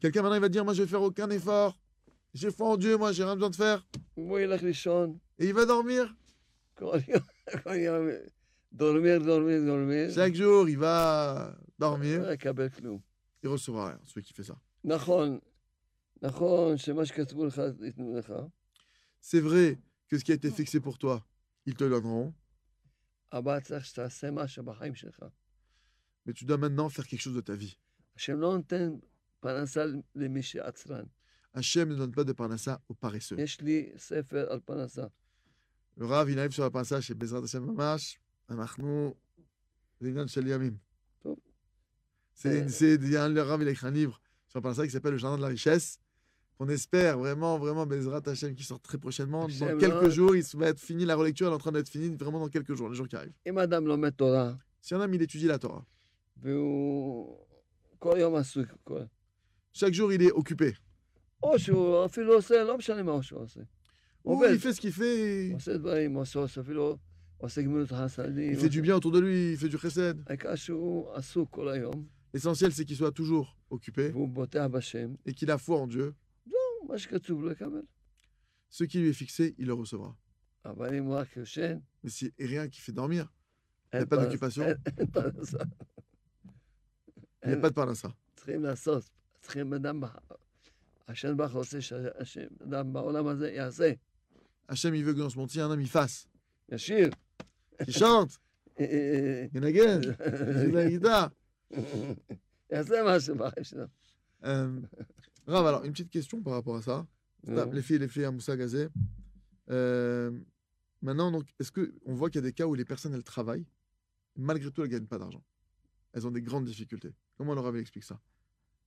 Quelqu'un maintenant il va dire Moi je vais faire aucun effort. J'ai foi en Dieu, moi j'ai rien besoin de faire. Et il va dormir. Dormir, dormir, dormir. Chaque jour il va dormir לא יקבל כלום. Il recevra rien, celui qui fait ça. נכון, נכון שמה שכתבו לך, ייתנו לך, C'est vrai que ce qui a été fixé pour toi, ils te le donneront. אבל צריך שתעשה משהו בחיים שלך. Mais tu dois maintenant faire quelque chose de ta vie. השם לא נותן פרנסה למי שעצרן. Hachem ne donne pas de parnassa aux paresseux. יש לי ספר על פרנסה. Le Rav, il arrive sur la parnassa chez Bezrat Hashem Mamash. אנחנו, זה עניין של ימים. C'est le Rav, il a écrit un livre sur Parnassa qui s'appelle Le Jardin de la Richesse. On espère vraiment, vraiment, Bezrat Hachem qui sort très prochainement. Dans quelques jours, il va être fini, la relecture est en train d'être finie, vraiment dans quelques jours, les jours qui arrivent. Et Madame l'homme Torah Si un homme, il étudie la Torah. Chaque jour, il est occupé. Il fait ce qu'il fait. Il fait du bien autour de lui, il fait du chesed. L'essentiel, c'est qu'il soit toujours occupé et qu'il a foi en Dieu. Ce qui lui est fixé, il le recevra. Mais si rien qui fait dormir, il n'y a pas d'occupation. Il n'y a pas de parnassa. Hachem, il veut que dans ce monde, un homme, il fasse. Il chante. Il y en a gueule. Il la guitare. אה, יעשה משהו בחיים שלו. Euh, Rav, alors, une petite question par rapport à ça. נו. Les filles, les filles à Moussa Gazé. Euh, maintenant, donc, est-ce qu'on voit qu'il y a des cas où les personnes, elles travaillent, malgré tout, elles ne gagnent pas d'argent Elles ont des grandes difficultés. Comment le Rav il explique ça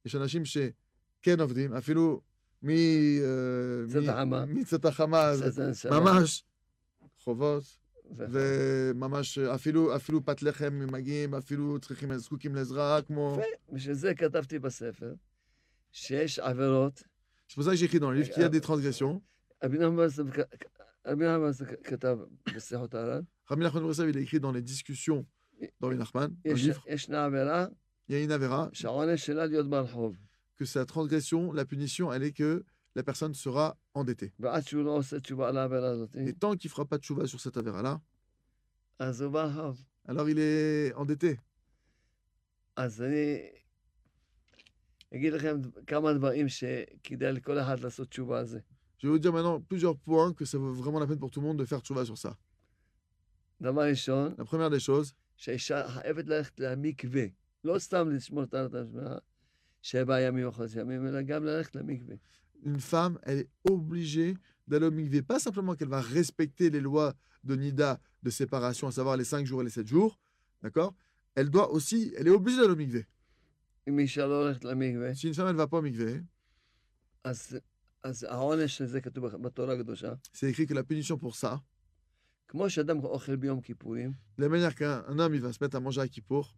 יש אנשים שכן עובדים, אפילו מ... אה, צאת מ- החמה. מצאת החמה, עשה את הנשמה. ממש חובות, ו- וממש אפילו, אפילו פת לחם הם מגיעים, אפילו צריכים, זקוקים לעזרה, כמו... יפה. בשביל זה כתבתי בספר, שיש עבירות, C'est pour ça que j'ai écrit dans le livre qu'il y a des transgressions. רבי נחמן ברסלב כ- רבי נחמן ברסלב כתב בשיחות הר"ן, Rabbi Nachman Breslev, il a écrit dans les discussions dans le Nachman, un יש- livre, ישנה עבירה il y a une avéra, שהעונש שלה להיות ברחוב, que sa transgression, la punition, elle est que la personne sera endettée. Et tant qu'il ne fera pas de chouva sur cette avéra-là, alors il est endetté. Je vais vous dire maintenant plusieurs points que ça vaut vraiment la peine pour tout le monde de faire tchouva sur ça. La première des choses, une femme, elle est obligée d'aller au mikvé. Pas simplement qu'elle va respecter les lois de Nida de séparation, à savoir les 5 jours et les 7 jours, d'accord? Elle doit aussi, elle est obligée d'aller au mikvé. Si une femme, elle ne va pas au mikvé, c'est écrit que la punition pour ça, de la manière qu'un homme il va se mettre à manger à Kippour,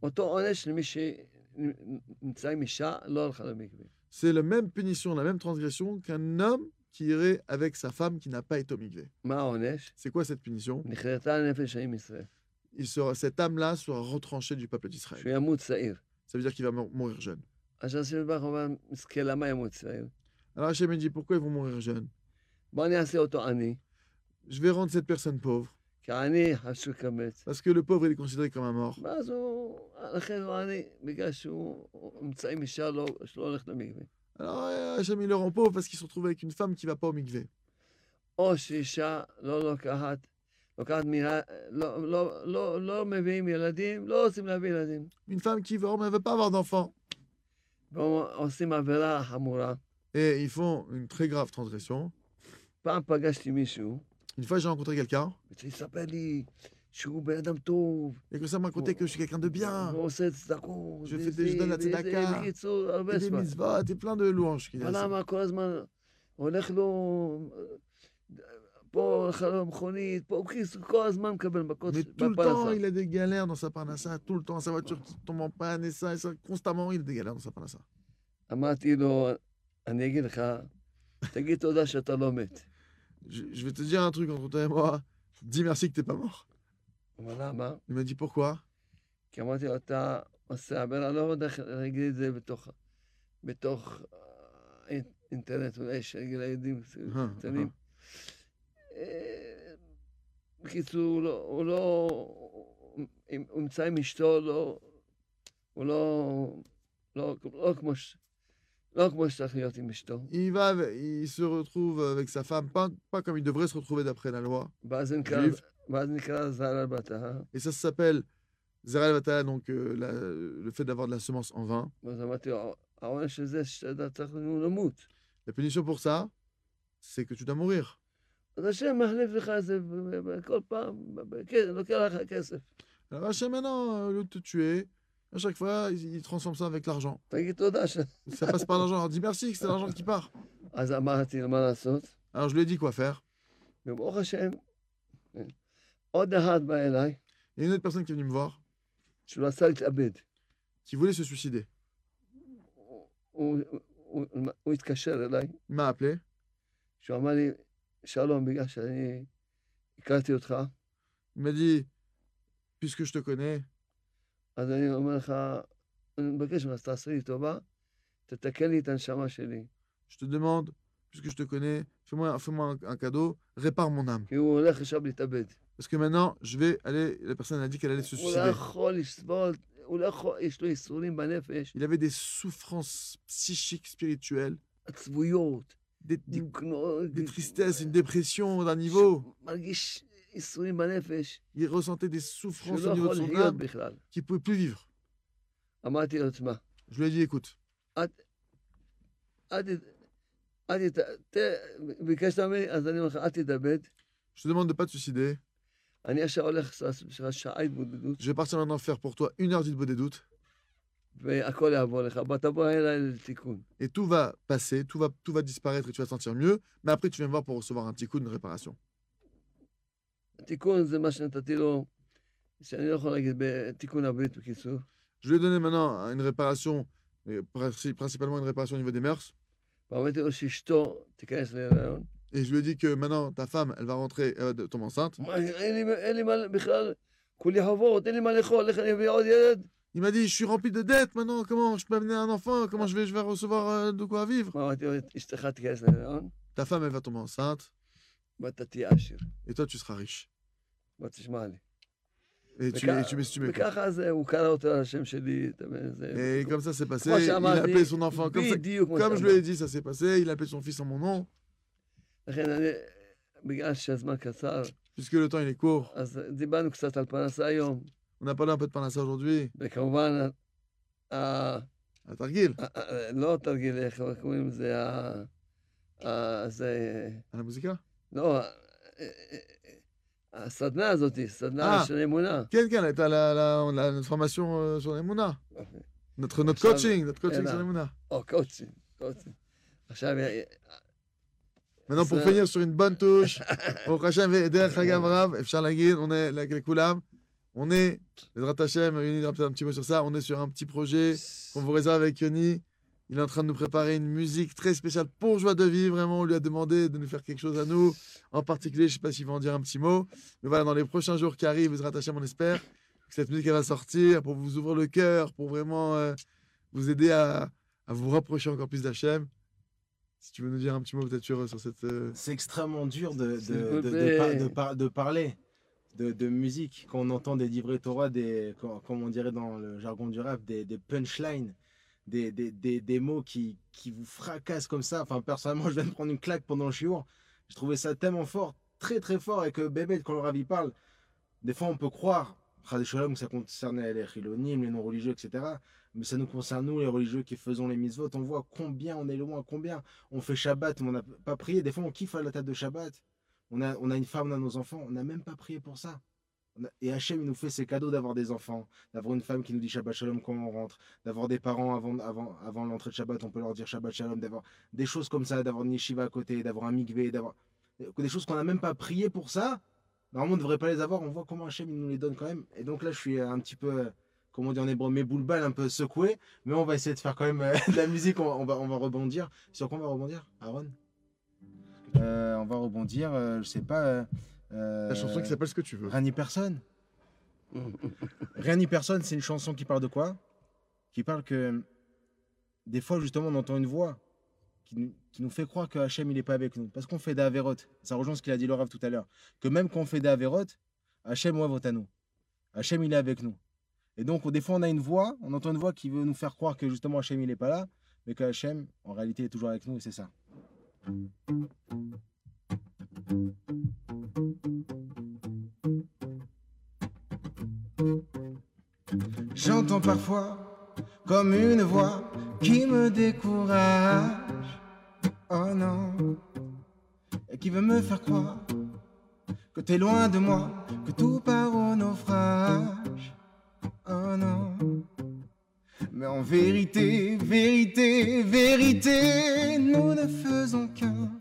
c'est la même punition, la même transgression qu'un homme qui irait avec sa femme qui n'a pas été omigvée. C'est quoi cette punition? Il sera, Cette âme-là sera retranchée du peuple d'Israël. Ça veut dire qu'il va mourir jeune. Alors Hachem me dit, pourquoi ils vont mourir jeune Je vais rendre cette personne pauvre. Parce que le pauvre, est considéré comme un mort. Alors, euh, Hachem, il le rend pauvre parce qu'ils se retrouvent avec une femme qui ne va pas au mikvé. Une femme qui ne veut pas avoir d'enfant. Et ils font une très grave transgression. Une fois, j'ai rencontré quelqu'un. Il s'appelle et que ça m'a raconté que je suis quelqu'un de bien. Je fais des, je donne la tzedaka. Des mitzvot, plein de louanges mais tout le temps, il a des galères dans sa parnassa. Tout le temps, sa voiture tombe en panne et ça, et ça. Constamment, il a des galères dans sa parnassa Je, je vais te dire un truc entre toi et moi. Dis merci que t'es pas mort. הוא אמר, למה? Il m'a dit pourquoi כי אמרתי לו, אתה עושה, אבל אני לא יודע איך להגיד את זה בתוך, בתוך אה, אינטרנט, אולי של הילדים אה, קטנים. אה, בקיצור, הוא לא, הוא לא, אם הוא נמצא עם אשתו, לא, הוא לא, לא, לא כמו ש... Il, va, il se retrouve avec sa femme, pas, comme il devrait se retrouver d'après la loi. Et ça s'appelle Zaral donc le fait d'avoir de la semence en vain. La punition pour ça, c'est que tu dois mourir. Alors Hachem, maintenant, au lieu de te tuer, à chaque fois, ils, ils transforment ça avec l'argent. ça passe par l'argent. Alors dis merci c'est l'argent qui part. Alors je lui ai dit quoi faire. Il y a une autre personne qui est venue me voir. Qui voulait se suicider. Il m'a appelé. Il m'a dit, puisque je te connais, אז אני אומר לך, אני מבקש ממך, תעשה לי טובה, תתקן לי את הנשמה שלי. je te demande, puisque je te connais, fais-moi fais-moi un, un cadeau, répare mon âme. כי הוא הולך עכשיו להתאבד. Parce que maintenant, je vais aller. La personne a dit qu'elle allait se הוא לא suicider. יכול לסבול, הוא לא יכול, יש לו ייסורים בנפש, Il avait des souffrances psychiques, spirituelles, עצבויות, des, des- דיכאונות, des tristesses, une dépression d'un niveau. Il ressentait des souffrances au niveau de son âme qu'il ne pouvait plus vivre. Je lui ai dit, écoute, je te demande de ne pas te suicider. Je vais partir maintenant faire pour toi une heure d'Idbo des doutes. Et tout va passer, tout va, tout va disparaître et tu vas te sentir mieux. Mais après, tu viens me voir pour recevoir un petit coup de réparation. תיקון זה מה שנתתי לו, שאני לא יכול להגיד בתיקון הברית בקיצור. Je lui ai donné maintenant une réparation, euh, princi- principalement une réparation au niveau des mœurs. ואמרתי לו שאשתו תיכנס להיריון. Et je lui ai dit que maintenant, ta femme, elle va rentrer, elle va tomber enceinte. מה, אין לי, אין לי מה בכלל, כולי חובות, אין לי מה לאכול, איך אני אביא עוד ילד? Il m'a dit, je suis rempli de dettes maintenant, comment je peux amener un enfant Comment je vais, je vais recevoir euh, de quoi vivre מה אמרתי לו, אשתך תיכנס להיריון, Ta femme, elle va tomber enceinte ואתה תהיה עשיר. et toi, tu seras riche. בוא תשמע לי. וככה זה, הוא קרא אותו על השם שלי, אתה מבין? זה... Comme ça, c'est passé. Il a appelé son enfant comme ça. בדיוק כמו Comme je lui שאמרתי. ai dit, ça s'est passé. Il a appelé son fils en mon nom. לכן אני, בגלל שהזמן קצר, Puisque le temps, il est court. אז דיברנו קצת על פרנסה היום, On a parlé un peu de parnassa aujourd'hui. וכמובן, ה- À Targil, ה- ה- לא תרגיל, איך קוראים לזה, ה- ה- זה, à la musica. לא, ה- הסדנה הזאת, סדנה אה. של אמונה. Quel quel est la, la, la, la- notre formation euh, sur les Mouna Notre, notre עכשיו, coaching, notre coaching אלא- sur les Mouna. או קוצ'ין, קוצ'ין. עכשיו, Maintenant, pour Ça- finir sur une bonne touche, au Hachem et Derech Hagav Rav, Efshar Lagid, on est avec les Koulam. On est, les Hachem, Yoni dira peut-être un petit mot sur ça. On est sur un petit projet qu'on vous réserve avec Yoni. il est en train de nous préparer une musique très spéciale pour Joie de Vivre. Vraiment, on lui a demandé de nous faire quelque chose à nous. En particulier, je ne sais pas s'il va en dire un petit mot. Mais voilà, dans les prochains jours qui arrivent, les Hachem, on espère que cette musique elle va sortir pour vous ouvrir le cœur, pour vraiment euh, vous aider à, à vous rapprocher encore plus d'Hachem. Si tu veux nous dire un petit mot peut-être sur, sur cette... euh, C'est extrêmement dur de, de, vous de- de plaît. par- de par- de parler de, de musique quand on entend des livrets Torah, des, com- comme on dirait dans le jargon du rap, des, des punchlines, des, des, des, des mots qui, qui vous fracassent comme ça. Enfin, personnellement, je viens de prendre une claque pendant le chiour. Je trouvais ça tellement fort, très très fort, et que bébé, quand le ravi parle, des fois on peut croire, Shalom, ça concernait les chilonim, les non-religieux, etc. Mais ça nous concerne, nous, les religieux qui faisons les mitzvot. On voit combien on est loin, combien on fait Shabbat, mais on n'a pas prié. Des fois, on kiffe à la table de Shabbat. On a, on a une femme, on a nos enfants, on n'a même pas prié pour ça. Et Hachem, il nous fait ces cadeaux d'avoir des enfants, d'avoir une femme qui nous dit Shabbat Shalom quand on rentre, d'avoir des parents avant, avant, avant l'entrée de Shabbat, on peut leur dire Shabbat Shalom, d'avoir des choses comme ça, d'avoir une yeshiva à côté, d'avoir un mikveh, d'avoir des choses qu'on n'a même pas prié pour ça. Normalement, on ne devrait pas les avoir. On voit comment Hachem il nous les donne quand même. Et donc là, je suis un petit peu, comment dit en hébreu, mes boules un peu secouées. Mais on va essayer de faire quand même euh, de la musique. On va, on va rebondir. Sur quoi on va rebondir, Aaron? Euh, On va rebondir, euh, je sais pas. euh, euh, La chanson qui s'appelle Ce que tu veux. Rien ni personne. Rien ni personne, c'est une chanson qui parle de quoi? Qui parle que des fois, justement, on entend une voix qui, nous- qui nous fait croire que Hachem, il n'est pas avec nous. Parce qu'on fait des avérotes. Ça rejoint ce qu'il a dit le Rav tout à l'heure. Que même quand on fait des avérotes, Hachem, ouais, vote à nous. Hachem, il est avec nous. Et donc, des fois, on a une voix, on entend une voix qui veut nous faire croire que justement Hachem, il n'est pas là, mais que Hachem, en réalité, est toujours avec nous, et c'est ça. J'entends parfois comme une voix qui me décourage. Oh non, et qui veut me faire croire que t'es loin de moi, que tout part au naufrage. Oh non. Mais en vérité, vérité, vérité, nous ne faisons qu'un.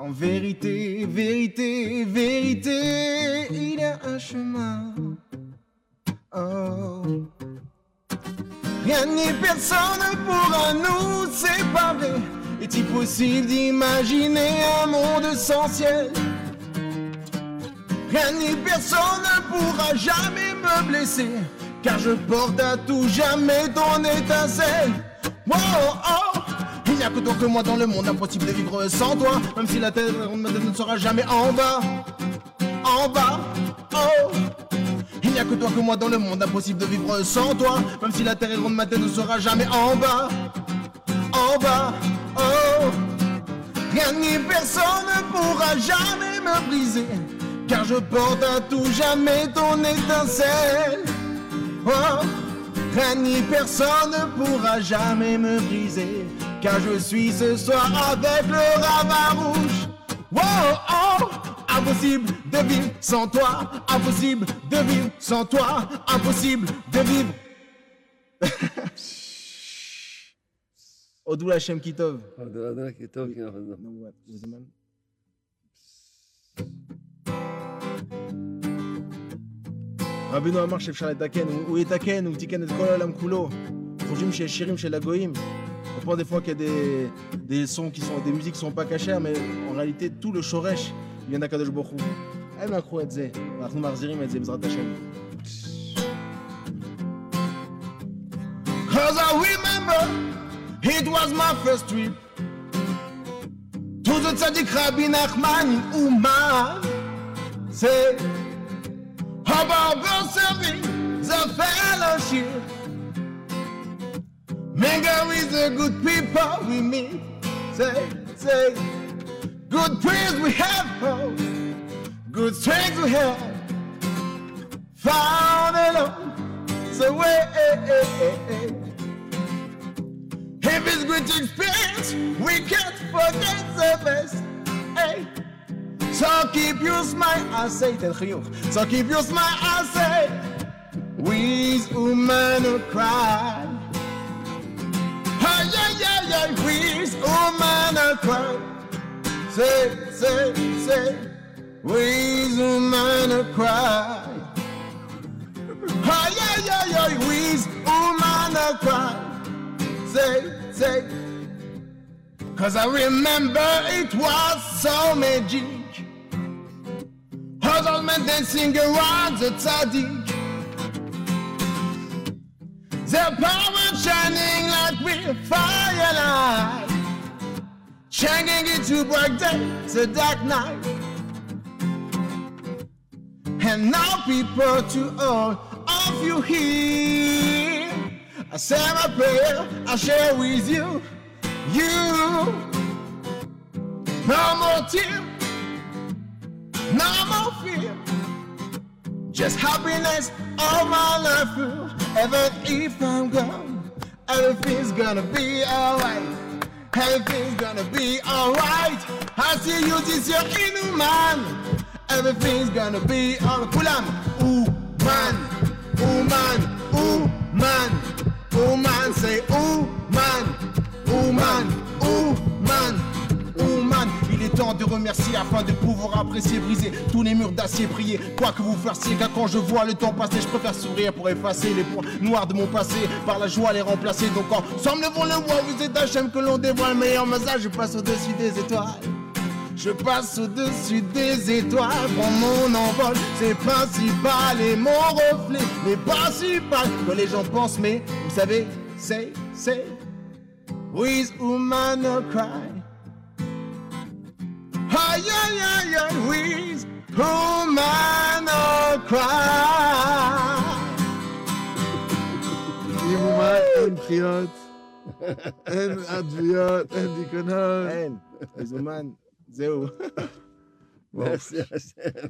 En vérité, vérité, vérité, il y a un chemin. Oh. Rien ni personne ne pourra nous séparer. Est-il possible d'imaginer un monde sans ciel? Rien ni personne ne pourra jamais me blesser. Car je porte à tout jamais ton étincelle. Oh. Il n'y a que toi que moi dans le monde, impossible de vivre sans toi. Même si la terre ne sera jamais en bas. En bas, oh. Il n'y a que toi que moi dans le monde, impossible de vivre sans toi. Même si la terre est ronde, ma tête ne sera jamais en bas. En bas, oh. Rien ni personne ne pourra jamais me briser. Car je porte à tout jamais ton étincelle. Oh. Rien ni personne ne pourra jamais me briser Car je suis ce soir avec le rabat rouge. Oh, oh, impossible de vivre sans toi. Impossible de vivre sans toi. Impossible de vivre. Odou Hashem Kitov. הדרדרה כי טוב כי אנחנו רבינו אמר שאפשר לתקן, הוא הוא יתקן, הוא תיקן את כל העולם כולו. חושבים שיש שירים של הגויים. on pense des fois qu'il y a des, des, sons qui sont des musiques qui sont pas cachères, mais en réalité tout le shoresh vient d'Akadosh Bokhu. Eh, Cause I remember it was my first trip to the Tzaddik Rabbi Nachman Umar. Say, about receiving the fellowship? Mingle with the good people we meet. Say, say, good friends we have, oh, good strength we have. Found along the way. If it's good experience, we can't forget the best. Hey. So keep your smile, I say, tell So keep your smile, I say, with women who cry. Say, say, say, with woman who cry. Hey, yeah, yeah, yeah, with woman who cry. Say, say, Cause I remember it was so magic. All men dancing around the tzaddik. Their power shining like with firelight. Changing into bright day, to dark night. And now people to all of you here. I say my prayer, I share with you. You. No more tears. no more fear. Just happiness all my life. Even if I'm gone, everything's gonna be alright. Everything's gonna be alright. I see you this year inhuman. Everything's gonna be alright. Pulam, ooh man, ooh man, ooh man, ooh man, say ooh de remercier afin de pouvoir apprécier, briser tous les murs d'acier, prier. Quoi que vous fassiez, car quand je vois le temps passer, je préfère sourire pour effacer les points noirs de mon passé, par la joie les remplacer. Donc ensemble, levons le bois, vous êtes Hachem que l'on dévoile. Meilleur message, je passe au-dessus des étoiles. Je passe au-dessus des étoiles, prends mon envol, c'est principal et mon reflet n'est pas si pâle que les gens pensent, mais vous savez, c'est, c'est, with no cry Aïe aïe aïe aïe, with woman no cry. ימומן, אין בחיות, אין עדויות, אין דיכאונות. אין, מזומן, זהו. Merci Hachem.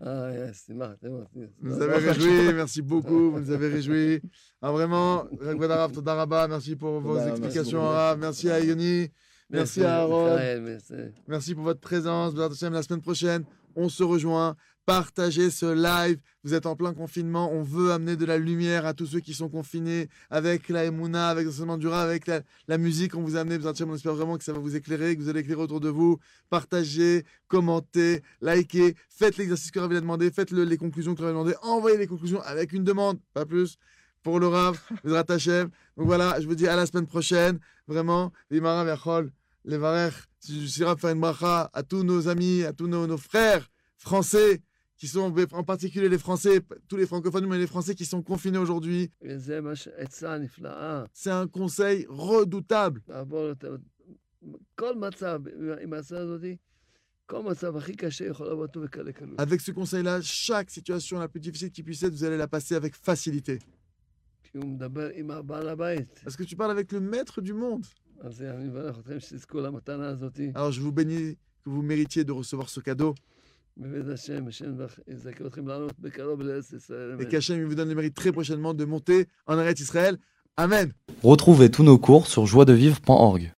Ah, yes, c'est marrant, c'est marrant. Vous nous avez réjouis, merci beaucoup, vous nous avez réjouis. Ah, vraiment, Ragvad Arav, Toda Rabba, merci pour vos Toda, merci explications beaucoup. arabes, merci à Yoni, merci à Aaron, merci. merci pour votre présence. La semaine prochaine, on se rejoint. Partagez ce live. Vous êtes en plein confinement. On veut amener de la lumière à tous ceux qui sont confinés avec la Emouna, avec l'enseignement du Rav, avec la, la musique qu'on vous a amené. Bézat Hashem, On espère vraiment que ça va vous éclairer, que vous allez éclairer autour de vous. Partagez, commentez, likez, faites l'exercice que il a demandé, faites le- les conclusions que Rav a demandé, envoyez les conclusions avec une demande, pas plus, pour le Rav, Hashem. Donc voilà, je vous dis à la semaine prochaine. Vraiment, Vimara Yachol, les varech, si je de faire une bracha à tous nos amis, à tous nos, nos frères français, qui sont en particulier les Français, tous les francophones, mais les Français qui sont confinés aujourd'hui. C'est un conseil redoutable. Avec ce conseil-là, chaque situation la plus difficile qui puisse être, vous allez la passer avec facilité. Parce que tu parles avec le maître du monde. Alors je vous bénis que vous méritiez de recevoir ce cadeau. Et qu'Hachem vous donne le mérite très prochainement de monter en Arrête Israël. Amen. Retrouvez tous nos cours sur joiedevivre.org.